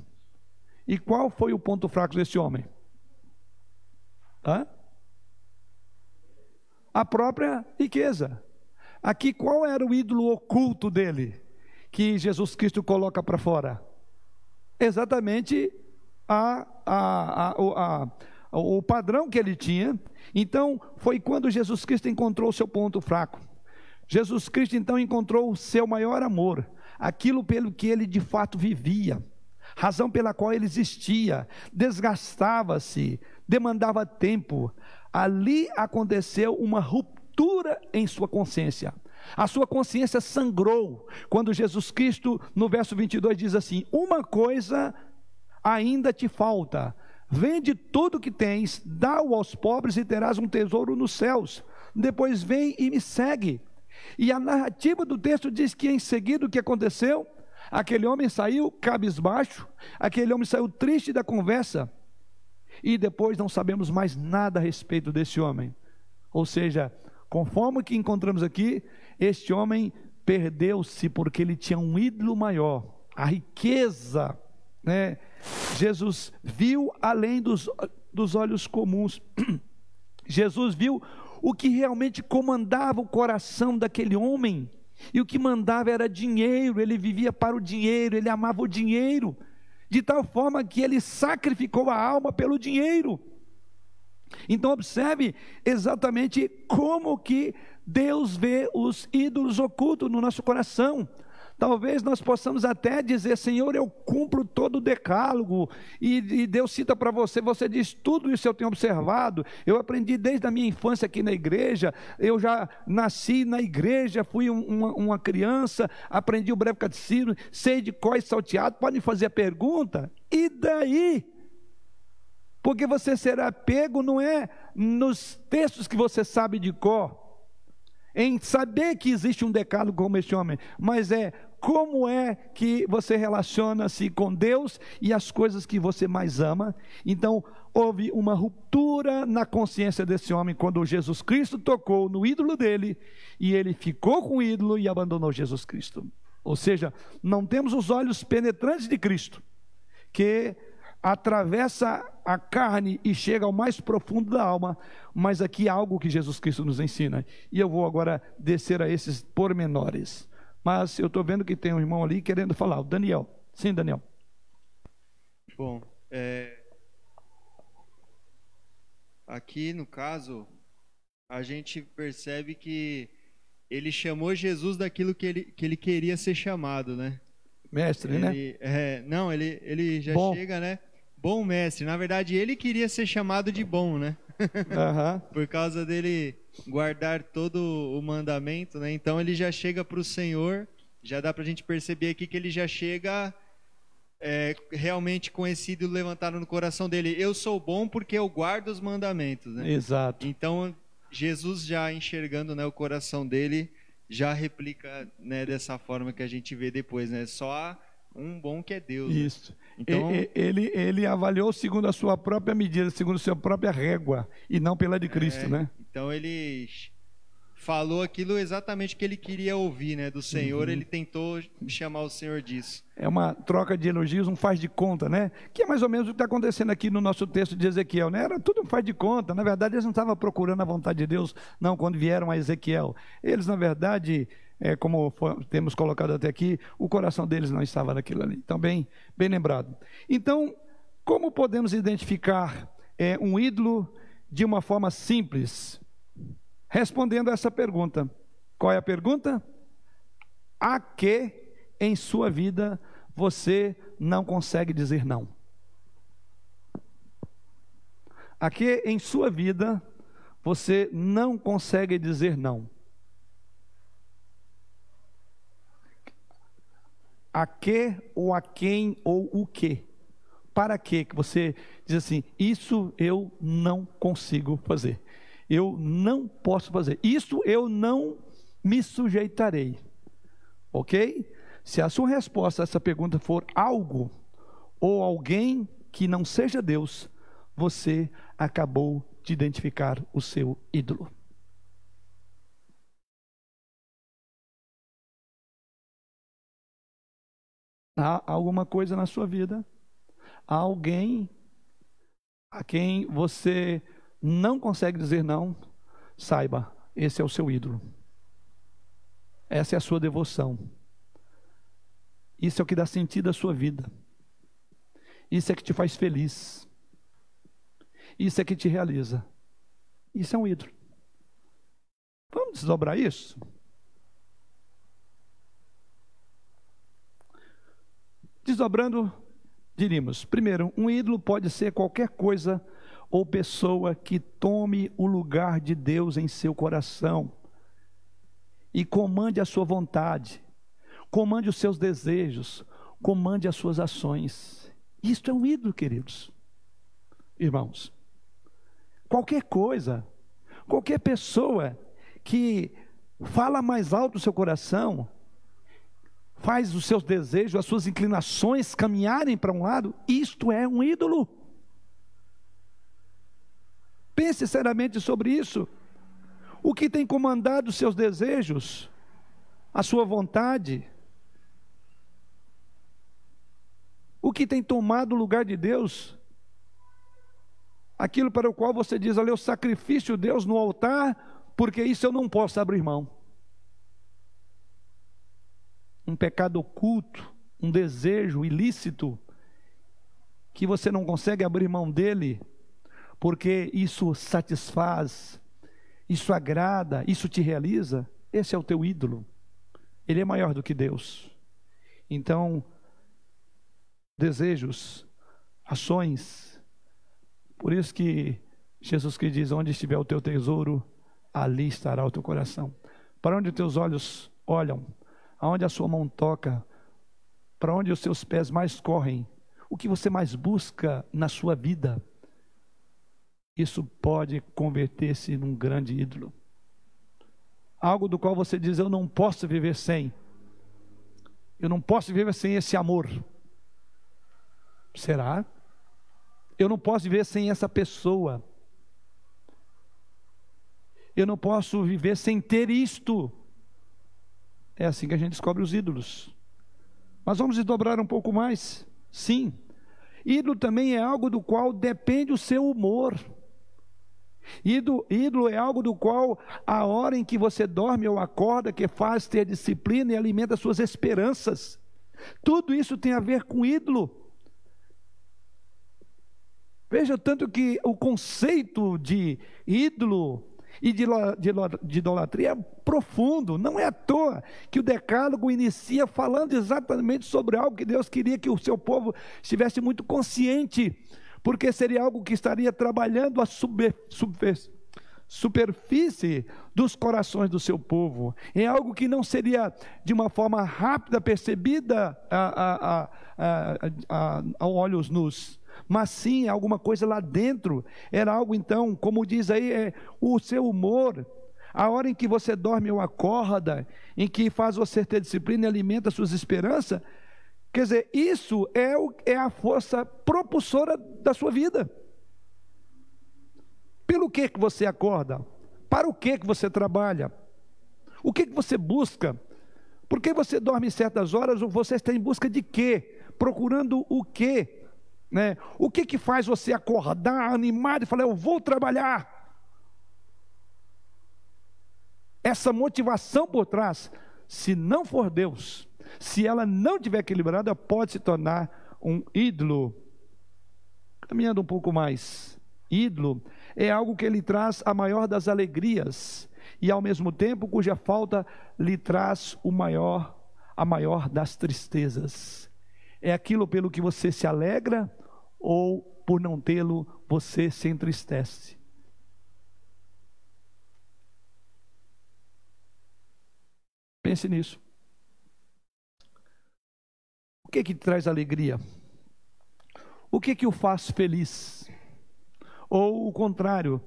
E qual foi o ponto fraco desse homem? Hã? A própria riqueza. Aqui, qual era o ídolo oculto dele? Que Jesus Cristo coloca para fora? Exatamente a, a, a, o padrão que ele tinha. Então, foi quando Jesus Cristo encontrou o seu ponto fraco. Jesus Cristo então encontrou o seu maior amor, aquilo pelo que ele de fato vivia, razão pela qual ele existia, desgastava-se, demandava tempo. Ali aconteceu uma ruptura em sua consciência. A sua consciência sangrou quando Jesus Cristo, no verso 22, diz assim: Uma coisa ainda te falta. Vende tudo que tens, dá-o aos pobres e terás um tesouro nos céus. Depois vem e me segue. E a narrativa do texto diz que em seguida o que aconteceu? Aquele homem saiu cabisbaixo, aquele homem saiu triste da conversa, e depois não sabemos mais nada a respeito desse homem. Ou seja, conforme o que encontramos aqui, este homem perdeu-se porque ele tinha um ídolo maior, a riqueza, né? Jesus viu além dos, dos olhos comuns. Jesus viu o que realmente comandava o coração daquele homem. E o que mandava era dinheiro, ele vivia para o dinheiro, ele amava o dinheiro, de tal forma que ele sacrificou a alma pelo dinheiro. Então observe exatamente como que Deus vê os ídolos ocultos no nosso coração. Talvez nós possamos até dizer, Senhor, eu cumpro todo o decálogo, e, e Deus cita para você, você diz, tudo isso eu tenho observado, eu aprendi desde a minha infância aqui na igreja, eu já nasci na igreja, fui um, uma, uma, criança, aprendi o breve catecismo, sei de cós salteado, podem fazer a pergunta, e daí? Porque você será pego não é nos textos que você sabe de cor, em saber que existe um decálogo como este homem, mas é como é que você relaciona-se com Deus e as coisas que você mais ama. Então, houve uma ruptura na consciência desse homem quando Jesus Cristo tocou no ídolo dele e ele ficou com o ídolo e abandonou Jesus Cristo. Ou seja, não temos os olhos penetrantes de Cristo, que atravessa a carne e chega ao mais profundo da alma, mas aqui há algo que Jesus Cristo nos ensina. E eu vou agora descer a esses pormenores. Mas eu estou vendo que tem um irmão ali querendo falar, o Daniel. Sim, Daniel. Bom, é... aqui no caso, a gente percebe que ele chamou Jesus daquilo que ele, que ele queria ser chamado, né? Mestre, né? ele, né? É, não, ele, ele já Bom. chega, né? Bom mestre. Na verdade, ele queria ser chamado de bom, né? Uhum. Por causa dele guardar todo o mandamento, né? Então ele já chega para o Senhor, já dá para a gente perceber aqui que ele já chega é, realmente ídolo levantado no coração dele. Eu sou bom porque eu guardo os mandamentos, né? Exato. Então Jesus já enxergando né, o coração dele, já replica né, dessa forma que a gente vê depois, né? Só um bom que é Deus. Né? Isso. Né? Então... Ele, ele avaliou segundo a sua própria medida, segundo a sua própria régua, e não pela de Cristo, é, né? Então ele falou aquilo exatamente que ele queria ouvir, né? Do Senhor, uhum. ele tentou chamar o Senhor disso. É uma troca de elogios, um faz de conta, né? Que é mais ou menos o que está acontecendo aqui no nosso texto de Ezequiel, né? Era tudo um faz de conta. Na verdade, eles não estavam procurando a vontade de Deus, não, quando vieram a Ezequiel. Eles, na verdade, é, como temos colocado até aqui, o coração deles não estava naquilo ali. Então, bem, bem lembrado. Então, como podemos identificar é, um ídolo de uma forma simples? Respondendo a essa pergunta. Qual é a pergunta? A que em sua vida você não consegue dizer não? A que em sua vida você não consegue dizer não? A que ou a quem ou o que. Para que que você diz assim, isso eu não consigo fazer. Eu não posso fazer. Isso eu não me sujeitarei. OK? Se a sua resposta a essa pergunta for algo ou alguém que não seja Deus, você acabou de identificar o seu ídolo. Há alguma coisa na sua vida, há alguém a quem você não consegue dizer não, saiba, esse é o seu ídolo. Essa é a sua devoção. Isso é o que dá sentido à sua vida. Isso é que te faz feliz. Isso é que te realiza. Isso é um ídolo. Vamos desdobrar isso? Desdobrando, diríamos: primeiro, um ídolo pode ser qualquer coisa ou pessoa que tome o lugar de Deus em seu coração e comande a sua vontade, comande os seus desejos, comande as suas ações. Isto é um ídolo, queridos. Irmãos, qualquer coisa, qualquer pessoa que fala mais alto do seu coração, faz os seus desejos, as suas inclinações caminharem para um lado, isto é um ídolo. Pense seriamente sobre isso. O que tem comandado os seus desejos, a sua vontade, o que tem tomado o lugar de Deus, aquilo para o qual você diz, olha, eu sacrifício Deus no altar, porque isso eu não posso abrir mão um pecado oculto, um desejo ilícito, que você não consegue abrir mão dele, porque isso satisfaz, isso agrada, isso te realiza, esse é o teu ídolo. Ele é maior do que Deus. Então, desejos, ações, por isso que Jesus que diz: onde estiver o teu tesouro, ali estará o teu coração. Para onde teus olhos olham, aonde a sua mão toca, para onde os seus pés mais correm, o que você mais busca na sua vida, isso pode converter-se num grande ídolo. Algo do qual você diz: Eu não posso viver sem. Eu não posso viver sem esse amor. Será? Eu não posso viver sem essa pessoa. Eu não posso viver sem ter isto. É assim que a gente descobre os ídolos. Mas vamos desdobrar um pouco mais. Sim, ídolo também é algo do qual depende o seu humor. Ídolo, ídolo é algo do qual a hora em que você dorme ou acorda, que faz ter disciplina e alimenta suas esperanças. Tudo isso tem a ver com ídolo. Veja tanto que o conceito de ídolo e de, de, de idolatria é profundo. Não é à toa que o Decálogo inicia falando exatamente sobre algo que Deus queria que o seu povo estivesse muito consciente, porque seria algo que estaria trabalhando a super, super, superfície dos corações do seu povo. É algo que não seria de uma forma rápida percebida a, a, a, a olhos nus mas sim alguma coisa lá dentro. Era algo então, como diz aí, é, o seu humor, a hora em que você dorme ou acorda, em que faz você ter disciplina e alimenta suas esperanças. Quer dizer, isso é, o, é a força propulsora da sua vida. Pelo que, que você acorda? Para o que, que você trabalha? O que, que você busca? Por que você dorme certas horas ou você está em busca de quê? Procurando o quê? Né? O que, que faz você acordar animado e falar, eu vou trabalhar? Essa motivação por trás, se não for Deus, se ela não estiver equilibrada, pode se tornar um ídolo. Caminhando um pouco mais, ídolo é algo que lhe traz a maior das alegrias e ao mesmo tempo cuja falta lhe traz o maior, a maior das tristezas. É aquilo pelo que você se alegra ou por não tê-lo você se entristece. Pense nisso. que que traz alegria? O que que o faz feliz? Ou o contrário,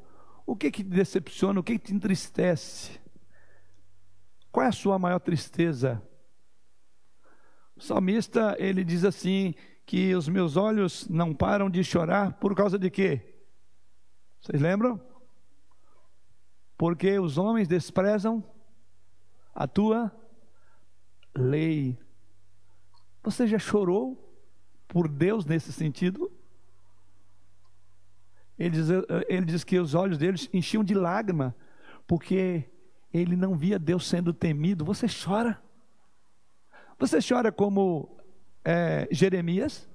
o que que te decepciona, o que que te entristece? Qual é a sua maior tristeza? O salmista, ele diz assim, que os meus olhos não param de chorar por causa de quê? Vocês lembram? Porque os homens desprezam a tua lei. Você já chorou por Deus nesse sentido? Ele diz, ele diz que os olhos deles enchiam de lágrima, porque ele não via Deus sendo temido. Você chora. Você chora como é, Jeremias?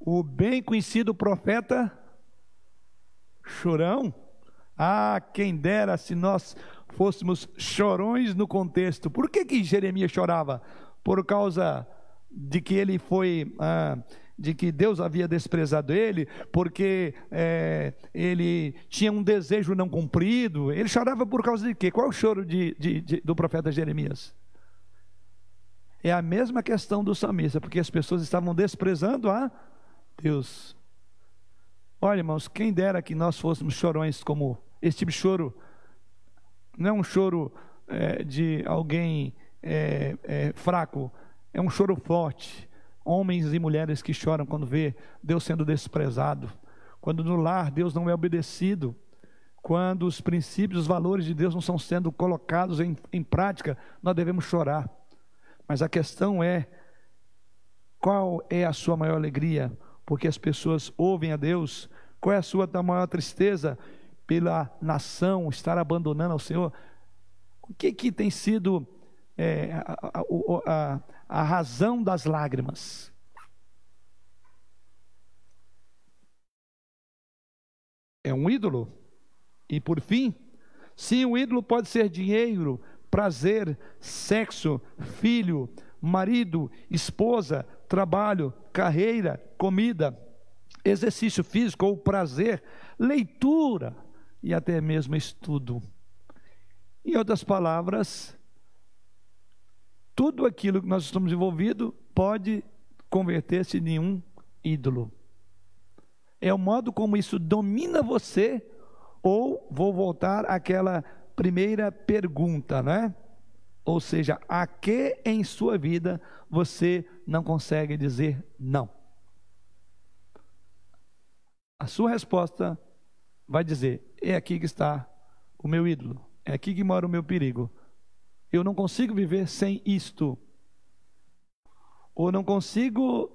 O bem conhecido profeta chorão. Ah, quem dera se nós fôssemos chorões no contexto. Por que, que Jeremias chorava? Por causa de que ele foi. Ah, de que Deus havia desprezado ele, porque é, ele tinha um desejo não cumprido. Ele chorava por causa de quê? Qual é o choro de, de, de, do profeta Jeremias? É a mesma questão do salmista, porque as pessoas estavam desprezando a Deus. Olha, irmãos, quem dera que nós fôssemos chorões como esse tipo de choro, não é um choro é, de alguém é, é, fraco, é um choro forte. Homens e mulheres que choram quando vê Deus sendo desprezado, quando no lar Deus não é obedecido, quando os princípios, os valores de Deus não são sendo colocados em, em prática, nós devemos chorar. Mas a questão é: qual é a sua maior alegria? porque as pessoas ouvem a Deus. Qual é a sua maior tristeza pela nação estar abandonando ao Senhor? O que, que tem sido é, a, a, a, a razão das lágrimas? É um ídolo? E por fim, sim, o ídolo pode ser dinheiro, prazer, sexo, filho, marido, esposa, trabalho, carreira, comida, exercício físico ou prazer, leitura e até mesmo estudo. Em outras palavras, tudo aquilo que nós estamos envolvidos pode converter-se em um ídolo. É o modo como isso domina você, ou vou voltar àquela primeira pergunta, né? Ou seja, a que em sua vida você não consegue dizer não? A sua resposta vai dizer: é aqui que está o meu ídolo, é aqui que mora o meu perigo. Eu não consigo viver sem isto. Ou não consigo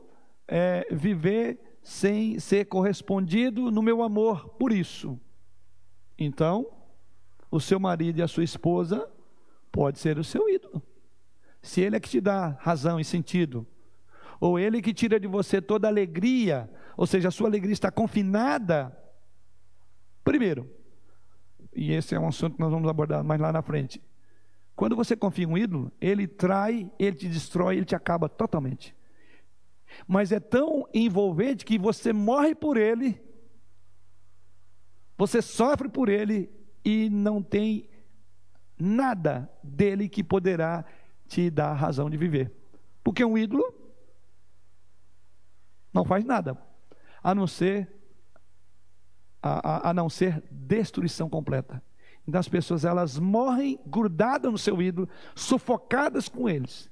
é, viver sem ser correspondido no meu amor por isso. Então, o seu marido e a sua esposa pode ser o seu ídolo. Se ele é que te dá razão e sentido, ou ele que tira de você toda alegria, ou seja, a sua alegria está confinada. Primeiro, e esse é um assunto que nós vamos abordar mais lá na frente. Quando você confia em um ídolo, ele trai, ele te destrói, ele te acaba totalmente. Mas é tão envolvente que você morre por ele, você sofre por ele e não tem nada dele que poderá te dar razão de viver. Porque um ídolo não faz nada, a não ser a, a, a não ser destruição completa. Então as pessoas elas morrem grudadas no seu ídolo, sufocadas com eles.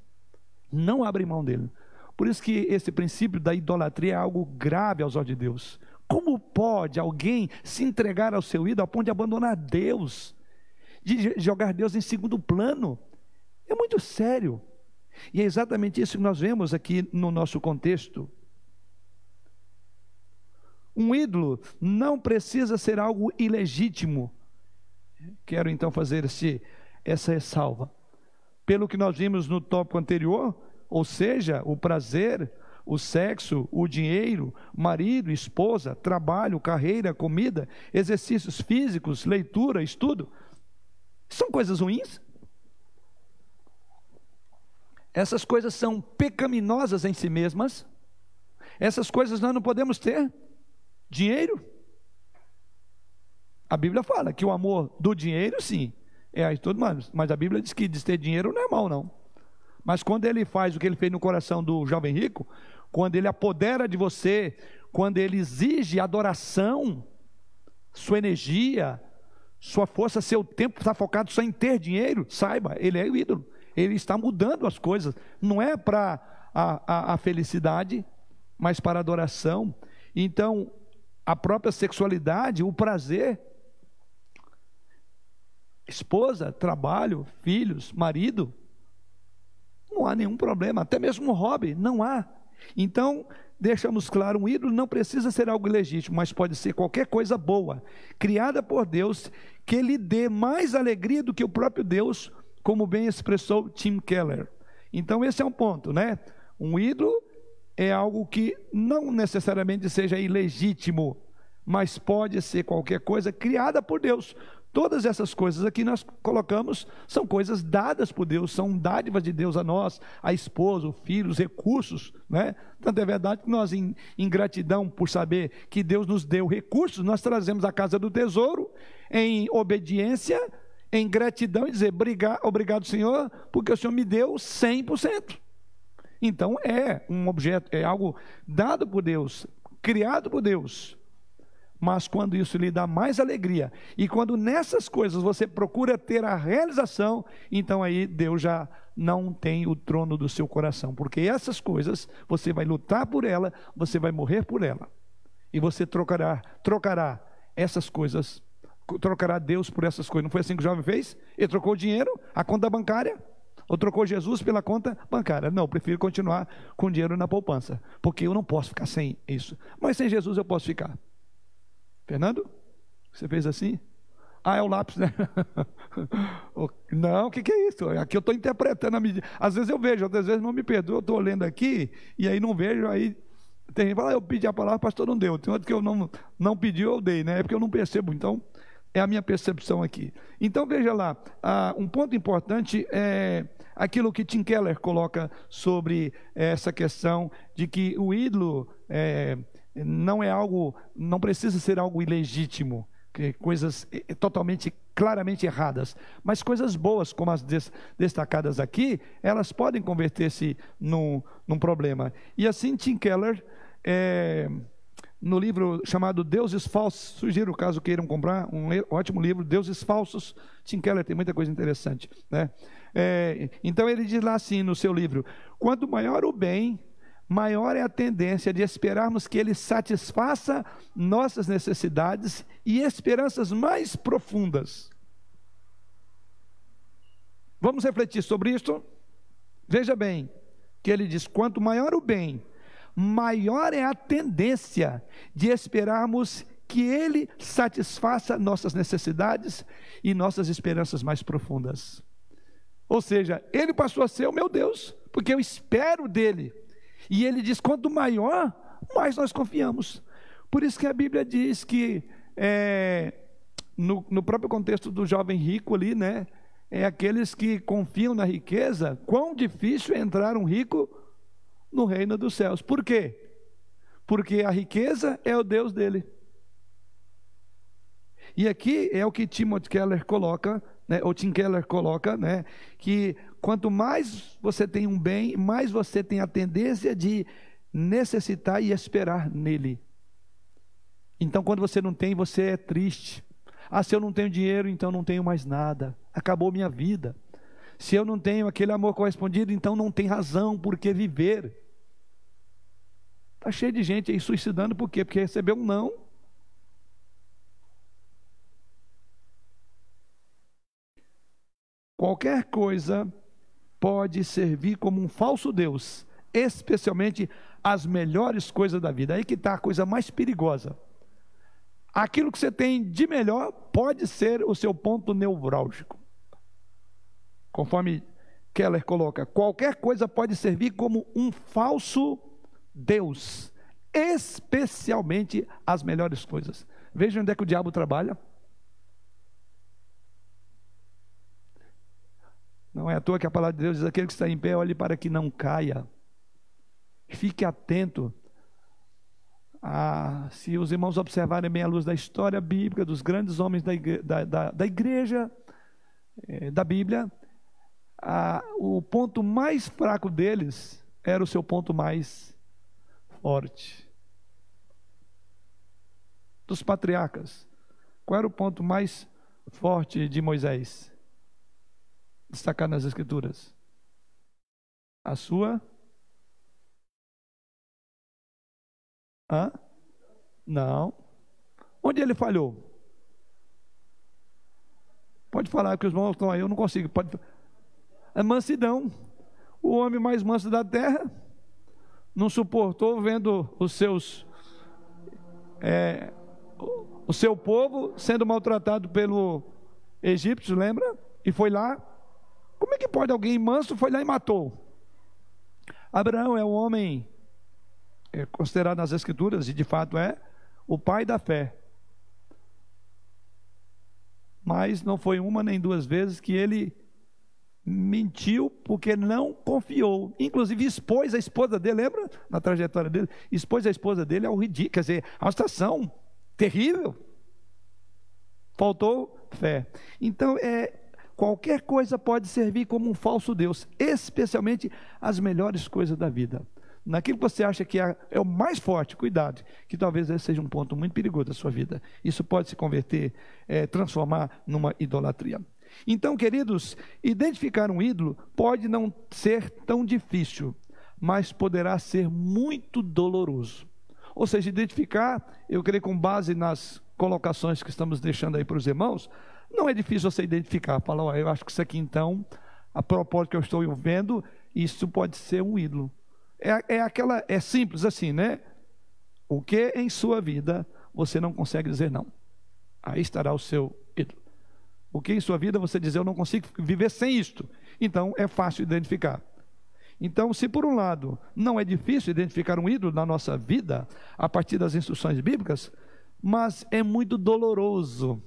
Não abrem mão dele. Por isso que esse princípio da idolatria é algo grave aos olhos de Deus. Como pode alguém se entregar ao seu ídolo a ponto de abandonar Deus? de jogar Deus em segundo plano. É muito sério. E é exatamente isso que nós vemos aqui no nosso contexto. Um ídolo não precisa ser algo ilegítimo. Quero então fazer esse, essa ressalva. Pelo que nós vimos no tópico anterior, ou seja, o prazer, o sexo, o dinheiro, marido, esposa, trabalho, carreira, comida, exercícios físicos, leitura, estudo, são coisas ruins? Essas coisas são pecaminosas em si mesmas. Essas coisas nós não podemos ter. Dinheiro. A Bíblia fala que o amor do dinheiro, sim, é a todo mais. Mas a Bíblia diz que de ter dinheiro não é mal, não. Mas quando ele faz o que ele fez no coração do jovem rico, quando ele apodera de você, quando ele exige adoração, sua energia, sua força, seu tempo está focado só em ter dinheiro, saiba, ele é o ídolo. Ele está mudando as coisas. Não é para a, a, a felicidade, mas para a adoração. Então, a própria sexualidade, o prazer, esposa, trabalho, filhos, marido, não há nenhum problema, até mesmo um hobby, não há. Então, deixamos claro, um ídolo não precisa ser algo legítimo, mas pode ser qualquer coisa boa, criada por Deus, que lhe dê mais alegria do que o próprio Deus, como bem expressou Tim Keller. Então, esse é um ponto, né? Um ídolo é algo que não necessariamente seja ilegítimo, mas pode ser qualquer coisa criada por Deus. Todas essas coisas aqui nós colocamos são coisas dadas por Deus, são dádivas de Deus a nós, a esposa, o filho, os recursos, né? Tanto é verdade que nós, em, em gratidão por saber que Deus nos deu recursos, nós trazemos a casa do tesouro em obediência, em gratidão e dizer obrigado, obrigado Senhor, porque o Senhor me deu 100%. Então é um objeto, é algo dado por Deus, criado por Deus mas quando isso lhe dá mais alegria, e quando nessas coisas você procura ter a realização, então aí Deus já não tem o trono do seu coração, porque essas coisas você vai lutar por ela, você vai morrer por ela. E você trocará, trocará essas coisas, trocará Deus por essas coisas. Não foi assim que o jovem fez? Ele trocou o dinheiro, a conta bancária, ou trocou Jesus pela conta bancária. Não, prefiro continuar com dinheiro na poupança, porque eu não posso ficar sem isso. Mas sem Jesus eu posso ficar. Fernando? Você fez assim? Ah, é o lápis, né? não, o que, que, é isso? Aqui eu estou interpretando a medida. Às vezes eu vejo, às vezes não me perdoa, eu estou lendo aqui e aí não vejo, aí tem gente que fala, ah, eu pedi a palavra, o pastor não deu. Tem outro que eu não, não pedi, eu dei, né? É porque eu não percebo. Então, é a minha percepção aqui. Então, veja lá, ah, um ponto importante é aquilo que Tim Keller coloca sobre essa questão de que o ídolo. É, não é algo, não precisa ser algo ilegítimo, coisas totalmente, claramente erradas, mas coisas boas, como as destacadas aqui, elas podem converter-se num, num, problema. E assim, Tim Keller, é, no livro chamado Deuses Falsos, sugiro caso queiram comprar, um ótimo livro, Deuses Falsos, Tim Keller tem muita coisa interessante. Né? É, então ele diz lá assim no seu livro: quanto maior o bem, maior é a tendência de esperarmos que Ele satisfaça nossas necessidades e esperanças mais profundas. Vamos refletir sobre isso? Veja bem, que ele diz: quanto maior o bem, maior é a tendência de esperarmos que Ele satisfaça nossas necessidades e nossas esperanças mais profundas. Ou seja, Ele passou a ser o meu Deus, porque eu espero dele e ele diz: quanto maior, mais nós confiamos. Por isso que a Bíblia diz que, é, no, no próprio contexto do jovem rico ali, né? É aqueles que confiam na riqueza, quão difícil é entrar um rico no reino dos céus. Por quê? Porque a riqueza é o Deus dele. E aqui é o que Timothy Keller coloca, né, ou Tim Keller coloca, né, que Quanto mais você tem um bem, mais você tem a tendência de necessitar e esperar nele. Então, quando você não tem, você é triste. Ah, se eu não tenho dinheiro, então não tenho mais nada. Acabou minha vida. Se eu não tenho aquele amor correspondido, então não tem razão por que viver. Está cheio de gente aí suicidando, por quê? Porque recebeu um não. Qualquer coisa pode servir como um falso Deus, especialmente as melhores coisas da vida. Aí que está a coisa mais perigosa. Aquilo que você tem de melhor pode ser o seu ponto neurálgico. Conforme Keller coloca, qualquer coisa pode servir como um falso Deus, especialmente as melhores coisas. Veja onde é que o diabo trabalha. Não é à toa que a palavra de Deus diz: aquele que está em pé, olhe para que não caia. Fique atento. A, se os irmãos observarem bem a luz da história bíblica, dos grandes homens da, igreja, da, da, da igreja, é, da Bíblia, a, o ponto mais fraco deles era o seu ponto mais forte. Dos patriarcas, qual era o ponto mais forte de Moisés? Destacar nas Escrituras. A sua. Hã? Não. Onde ele falhou? Pode falar que os irmãos estão aí, eu não consigo. Pode... É mansidão. O homem mais manso da terra não suportou vendo os seus é, o seu povo sendo maltratado pelo egípcio, lembra? E foi lá. Como é que pode alguém manso foi lá e matou? Abraão é um homem é considerado nas escrituras e de fato é o pai da fé. Mas não foi uma nem duas vezes que ele mentiu porque não confiou. Inclusive expôs a esposa dele, lembra? Na trajetória dele, expôs a esposa dele ao ridículo, quer dizer, a uma situação terrível. Faltou fé. Então, é, qualquer coisa pode servir como um falso Deus, especialmente as melhores coisas da vida. Naquilo que você acha que é, é o mais forte, cuidado, que talvez esse seja um ponto muito perigoso da sua vida. Isso pode se converter, é, transformar numa idolatria. Então, queridos, identificar um ídolo pode não ser tão difícil, mas poderá ser muito doloroso. Ou seja, identificar, eu creio com base nas colocações que estamos deixando aí para os irmãos, não é difícil você identificar, falar, oh, eu acho que isso aqui então, a propósito que eu estou vendo, isso pode ser um ídolo. É, é aquela, é simples assim, né? O que em sua vida você não consegue dizer não? Aí estará o seu ídolo. O que em sua vida você dizer eu não consigo viver sem isto? Então é fácil identificar. Então, se por um lado não é difícil identificar um ídolo na nossa vida a partir das instruções bíblicas, mas é muito doloroso.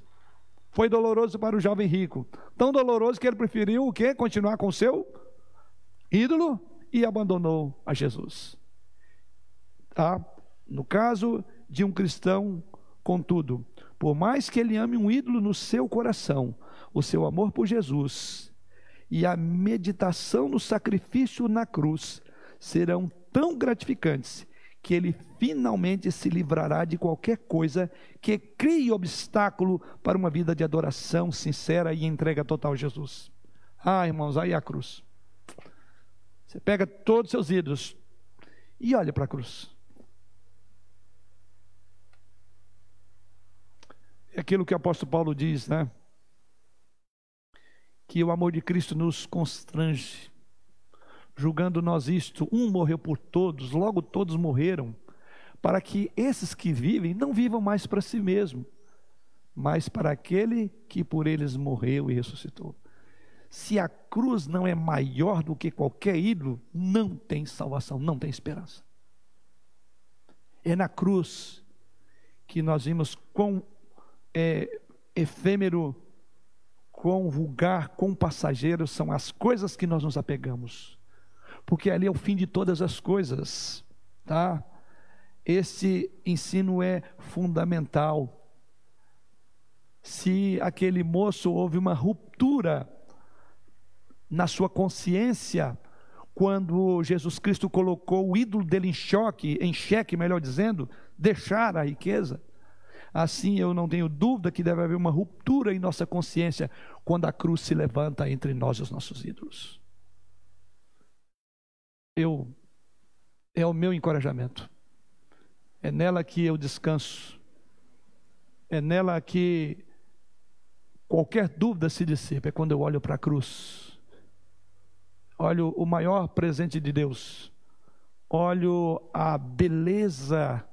Foi doloroso para o jovem rico, tão doloroso que ele preferiu o quê? Continuar com o seu ídolo e abandonou a Jesus. Tá? No caso de um cristão, contudo, por mais que ele ame um ídolo no seu coração, o seu amor por Jesus e a meditação no sacrifício na cruz serão tão gratificantes que ele finalmente se livrará de qualquer coisa que crie obstáculo para uma vida de adoração sincera e entrega total a Jesus. Ah, irmãos, aí a cruz. Você pega todos os seus ídolos e olha para a cruz. É aquilo que o apóstolo Paulo diz, né? Que o amor de Cristo nos constrange. Julgando nós isto, um morreu por todos, logo todos morreram, para que esses que vivem não vivam mais para si mesmo, mas para aquele que por eles morreu e ressuscitou. Se a cruz não é maior do que qualquer ídolo, não tem salvação, não tem esperança. É na cruz que nós vimos quão é, efêmero, quão vulgar, quão passageiro são as coisas que nós nos apegamos. Porque ali é o fim de todas as coisas, tá? Esse ensino é fundamental. Se aquele moço houve uma ruptura na sua consciência quando Jesus Cristo colocou o ídolo dele em choque, em xeque, melhor dizendo, deixar a riqueza. Assim, eu não tenho dúvida que deve haver uma ruptura em nossa consciência quando a cruz se levanta entre nós e os nossos ídolos. Eu é o meu encorajamento. É nela que eu descanso. É nela que qualquer dúvida se dissipa, é quando eu olho para a cruz olho o maior presente de Deus, olho a beleza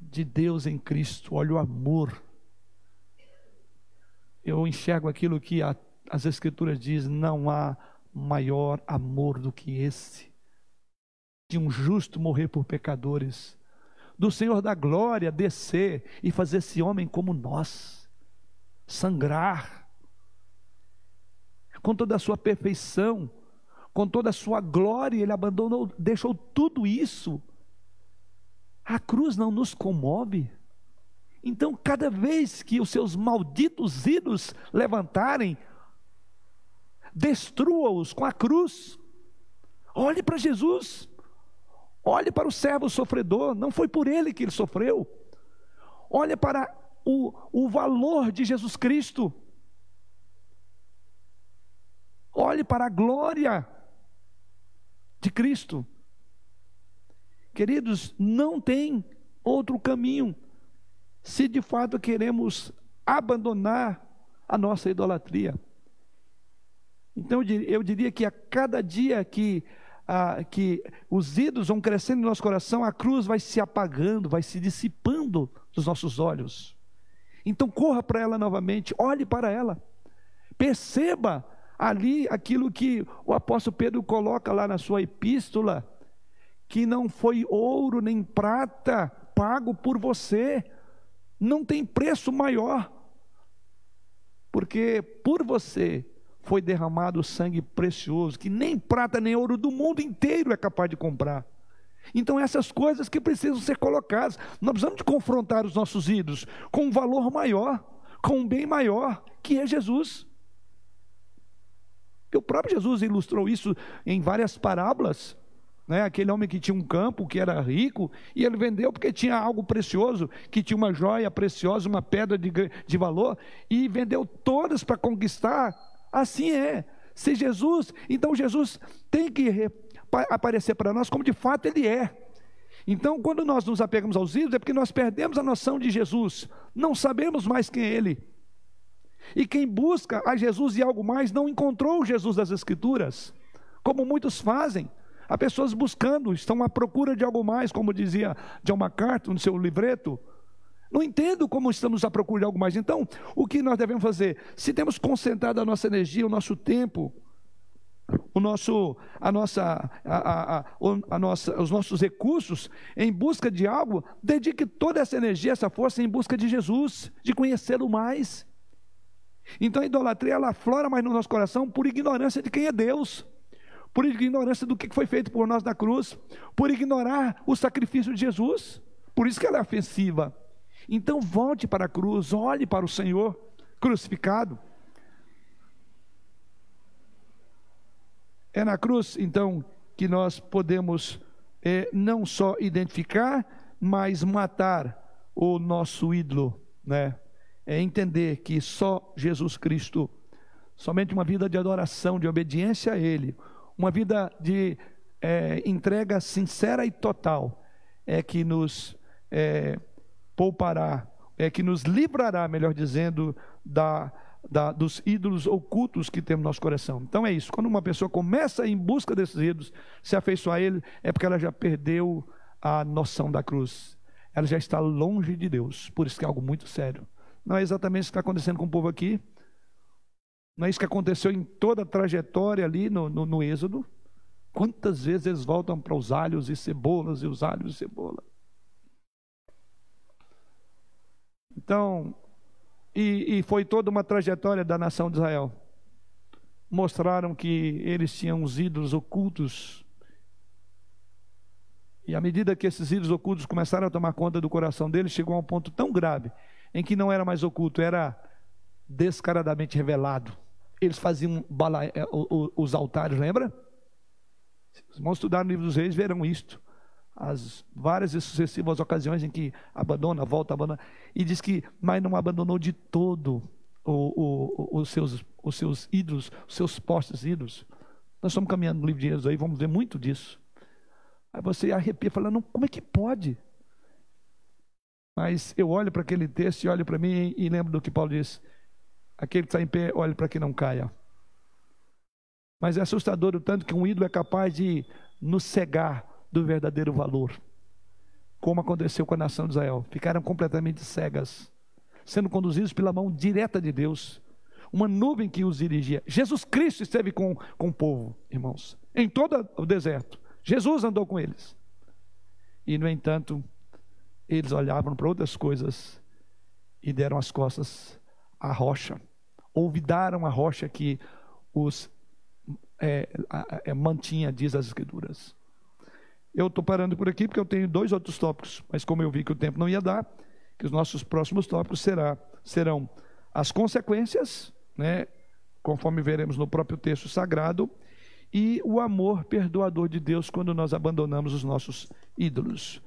de Deus em Cristo, olho o amor. Eu enxergo aquilo que a, as Escrituras dizem: não há maior amor do que esse, de um justo morrer por pecadores, do Senhor da glória descer e fazer esse homem como nós, sangrar, com toda a sua perfeição, com toda a sua glória, ele abandonou, deixou tudo isso. A cruz não nos comove. Então, cada vez que os seus malditos ídolos levantarem, destrua-os com a cruz. Olhe para Jesus. Olhe para o servo sofredor, não foi por ele que ele sofreu. Olhe para o, o valor de Jesus Cristo. Olhe para a glória de Cristo. Queridos, não tem outro caminho se de fato queremos abandonar a nossa idolatria. Então eu diria que a cada dia que, ah, que os ídolos vão crescendo no nosso coração, a cruz vai se apagando, vai se dissipando dos nossos olhos. Então corra para ela novamente, olhe para ela, perceba ali aquilo que o apóstolo Pedro coloca lá na sua epístola, que não foi ouro nem prata pago por você, não tem preço maior, porque por você foi derramado sangue precioso, que nem prata nem ouro do mundo inteiro é capaz de comprar. Então, essas coisas que precisam ser colocadas, nós precisamos de confrontar os nossos ídolos com um valor maior, com um bem maior, que é Jesus. o próprio Jesus ilustrou isso em várias parábolas. Né? Aquele homem que tinha um campo, que era rico, e ele vendeu porque tinha algo precioso, que tinha uma joia preciosa, uma pedra de, de valor, e vendeu todas para conquistar Assim é. Se Jesus, então Jesus tem que aparecer para nós como de fato ele é. Então, quando nós nos apegamos aos ídolos, é porque nós perdemos a noção de Jesus, não sabemos mais quem é Ele. E quem busca a Jesus e algo mais não encontrou o Jesus das Escrituras, como muitos fazem. Há pessoas buscando, estão à procura de algo mais, como dizia John MacArthur no seu livreto. Não entendo como estamos à procura de algo mais. Então, o que nós devemos fazer? Se temos concentrado a nossa energia, o nosso tempo, o nosso, a nossa, a, a, a, nossa, os nossos recursos em busca de algo, dedique toda essa energia, essa força em busca de Jesus, de conhecê-lo mais. Então a idolatria ela aflora mais no nosso coração por ignorância de quem é Deus, por ignorância do que foi feito por nós na cruz, por ignorar o sacrifício de Jesus. Por isso que ela é ofensiva. Então volte para a cruz, olhe para o Senhor crucificado. É na cruz, então, que nós podemos é, não só identificar, mas matar o nosso ídolo, né? É entender que só Jesus Cristo, somente uma vida de adoração, de obediência a Ele, uma vida de é, entrega sincera e total, é que nos é, poupará, é que nos livrará, melhor dizendo, da, da, dos ídolos ocultos que temos no nosso coração. Então é isso. Quando uma pessoa começa em busca desses ídolos, se afeiçoar a ele, é porque ela já perdeu a noção da cruz. Ela já está longe de Deus. Por isso que é algo muito sério. Não é exatamente isso que está acontecendo com o povo aqui. Não é isso que aconteceu em toda a trajetória ali no, no, no Êxodo. Quantas vezes eles voltam para os alhos e cebolas e os alhos e cebola? Então, e, e foi toda uma trajetória da nação de Israel. Mostraram que eles tinham os ídolos ocultos. E à medida que esses ídolos ocultos começaram a tomar conta do coração deles, chegou a um ponto tão grave em que não era mais oculto, era descaradamente revelado. Eles faziam eh, os altares, lembra? Os irmãos estudaram o livro dos reis, verão isto as várias e sucessivas ocasiões em que abandona, volta, abandona, e diz que, mas não abandonou de todo o, o, os, seus, os seus ídolos, os seus postes ídolos. Nós estamos caminhando no livro de Êxodo aí, vamos ver muito disso. Aí você arrepia, falando, como é que pode? Mas eu olho para aquele texto e olho para mim e lembro do que Paulo diz: aquele que está em pé, olhe para que não caia. Mas é assustador o tanto que um ídolo é capaz de nos cegar do verdadeiro valor. Como aconteceu com a nação de Israel. Ficaram completamente cegas, sendo conduzidos pela mão direta de Deus. Uma nuvem que os dirigia. Jesus Cristo esteve com, com o povo, irmãos, em todo o deserto. Jesus andou com eles. E, no entanto, eles olhavam para outras coisas e deram as costas à rocha. Ouvidaram a rocha que os é, é, mantinha, diz as Escrituras. Eu estou parando por aqui porque eu tenho dois outros tópicos, mas como eu vi que o tempo não ia dar, que os nossos próximos tópicos será, serão as consequências, né, conforme veremos no próprio texto sagrado, e o amor perdoador de Deus quando nós abandonamos os nossos ídolos.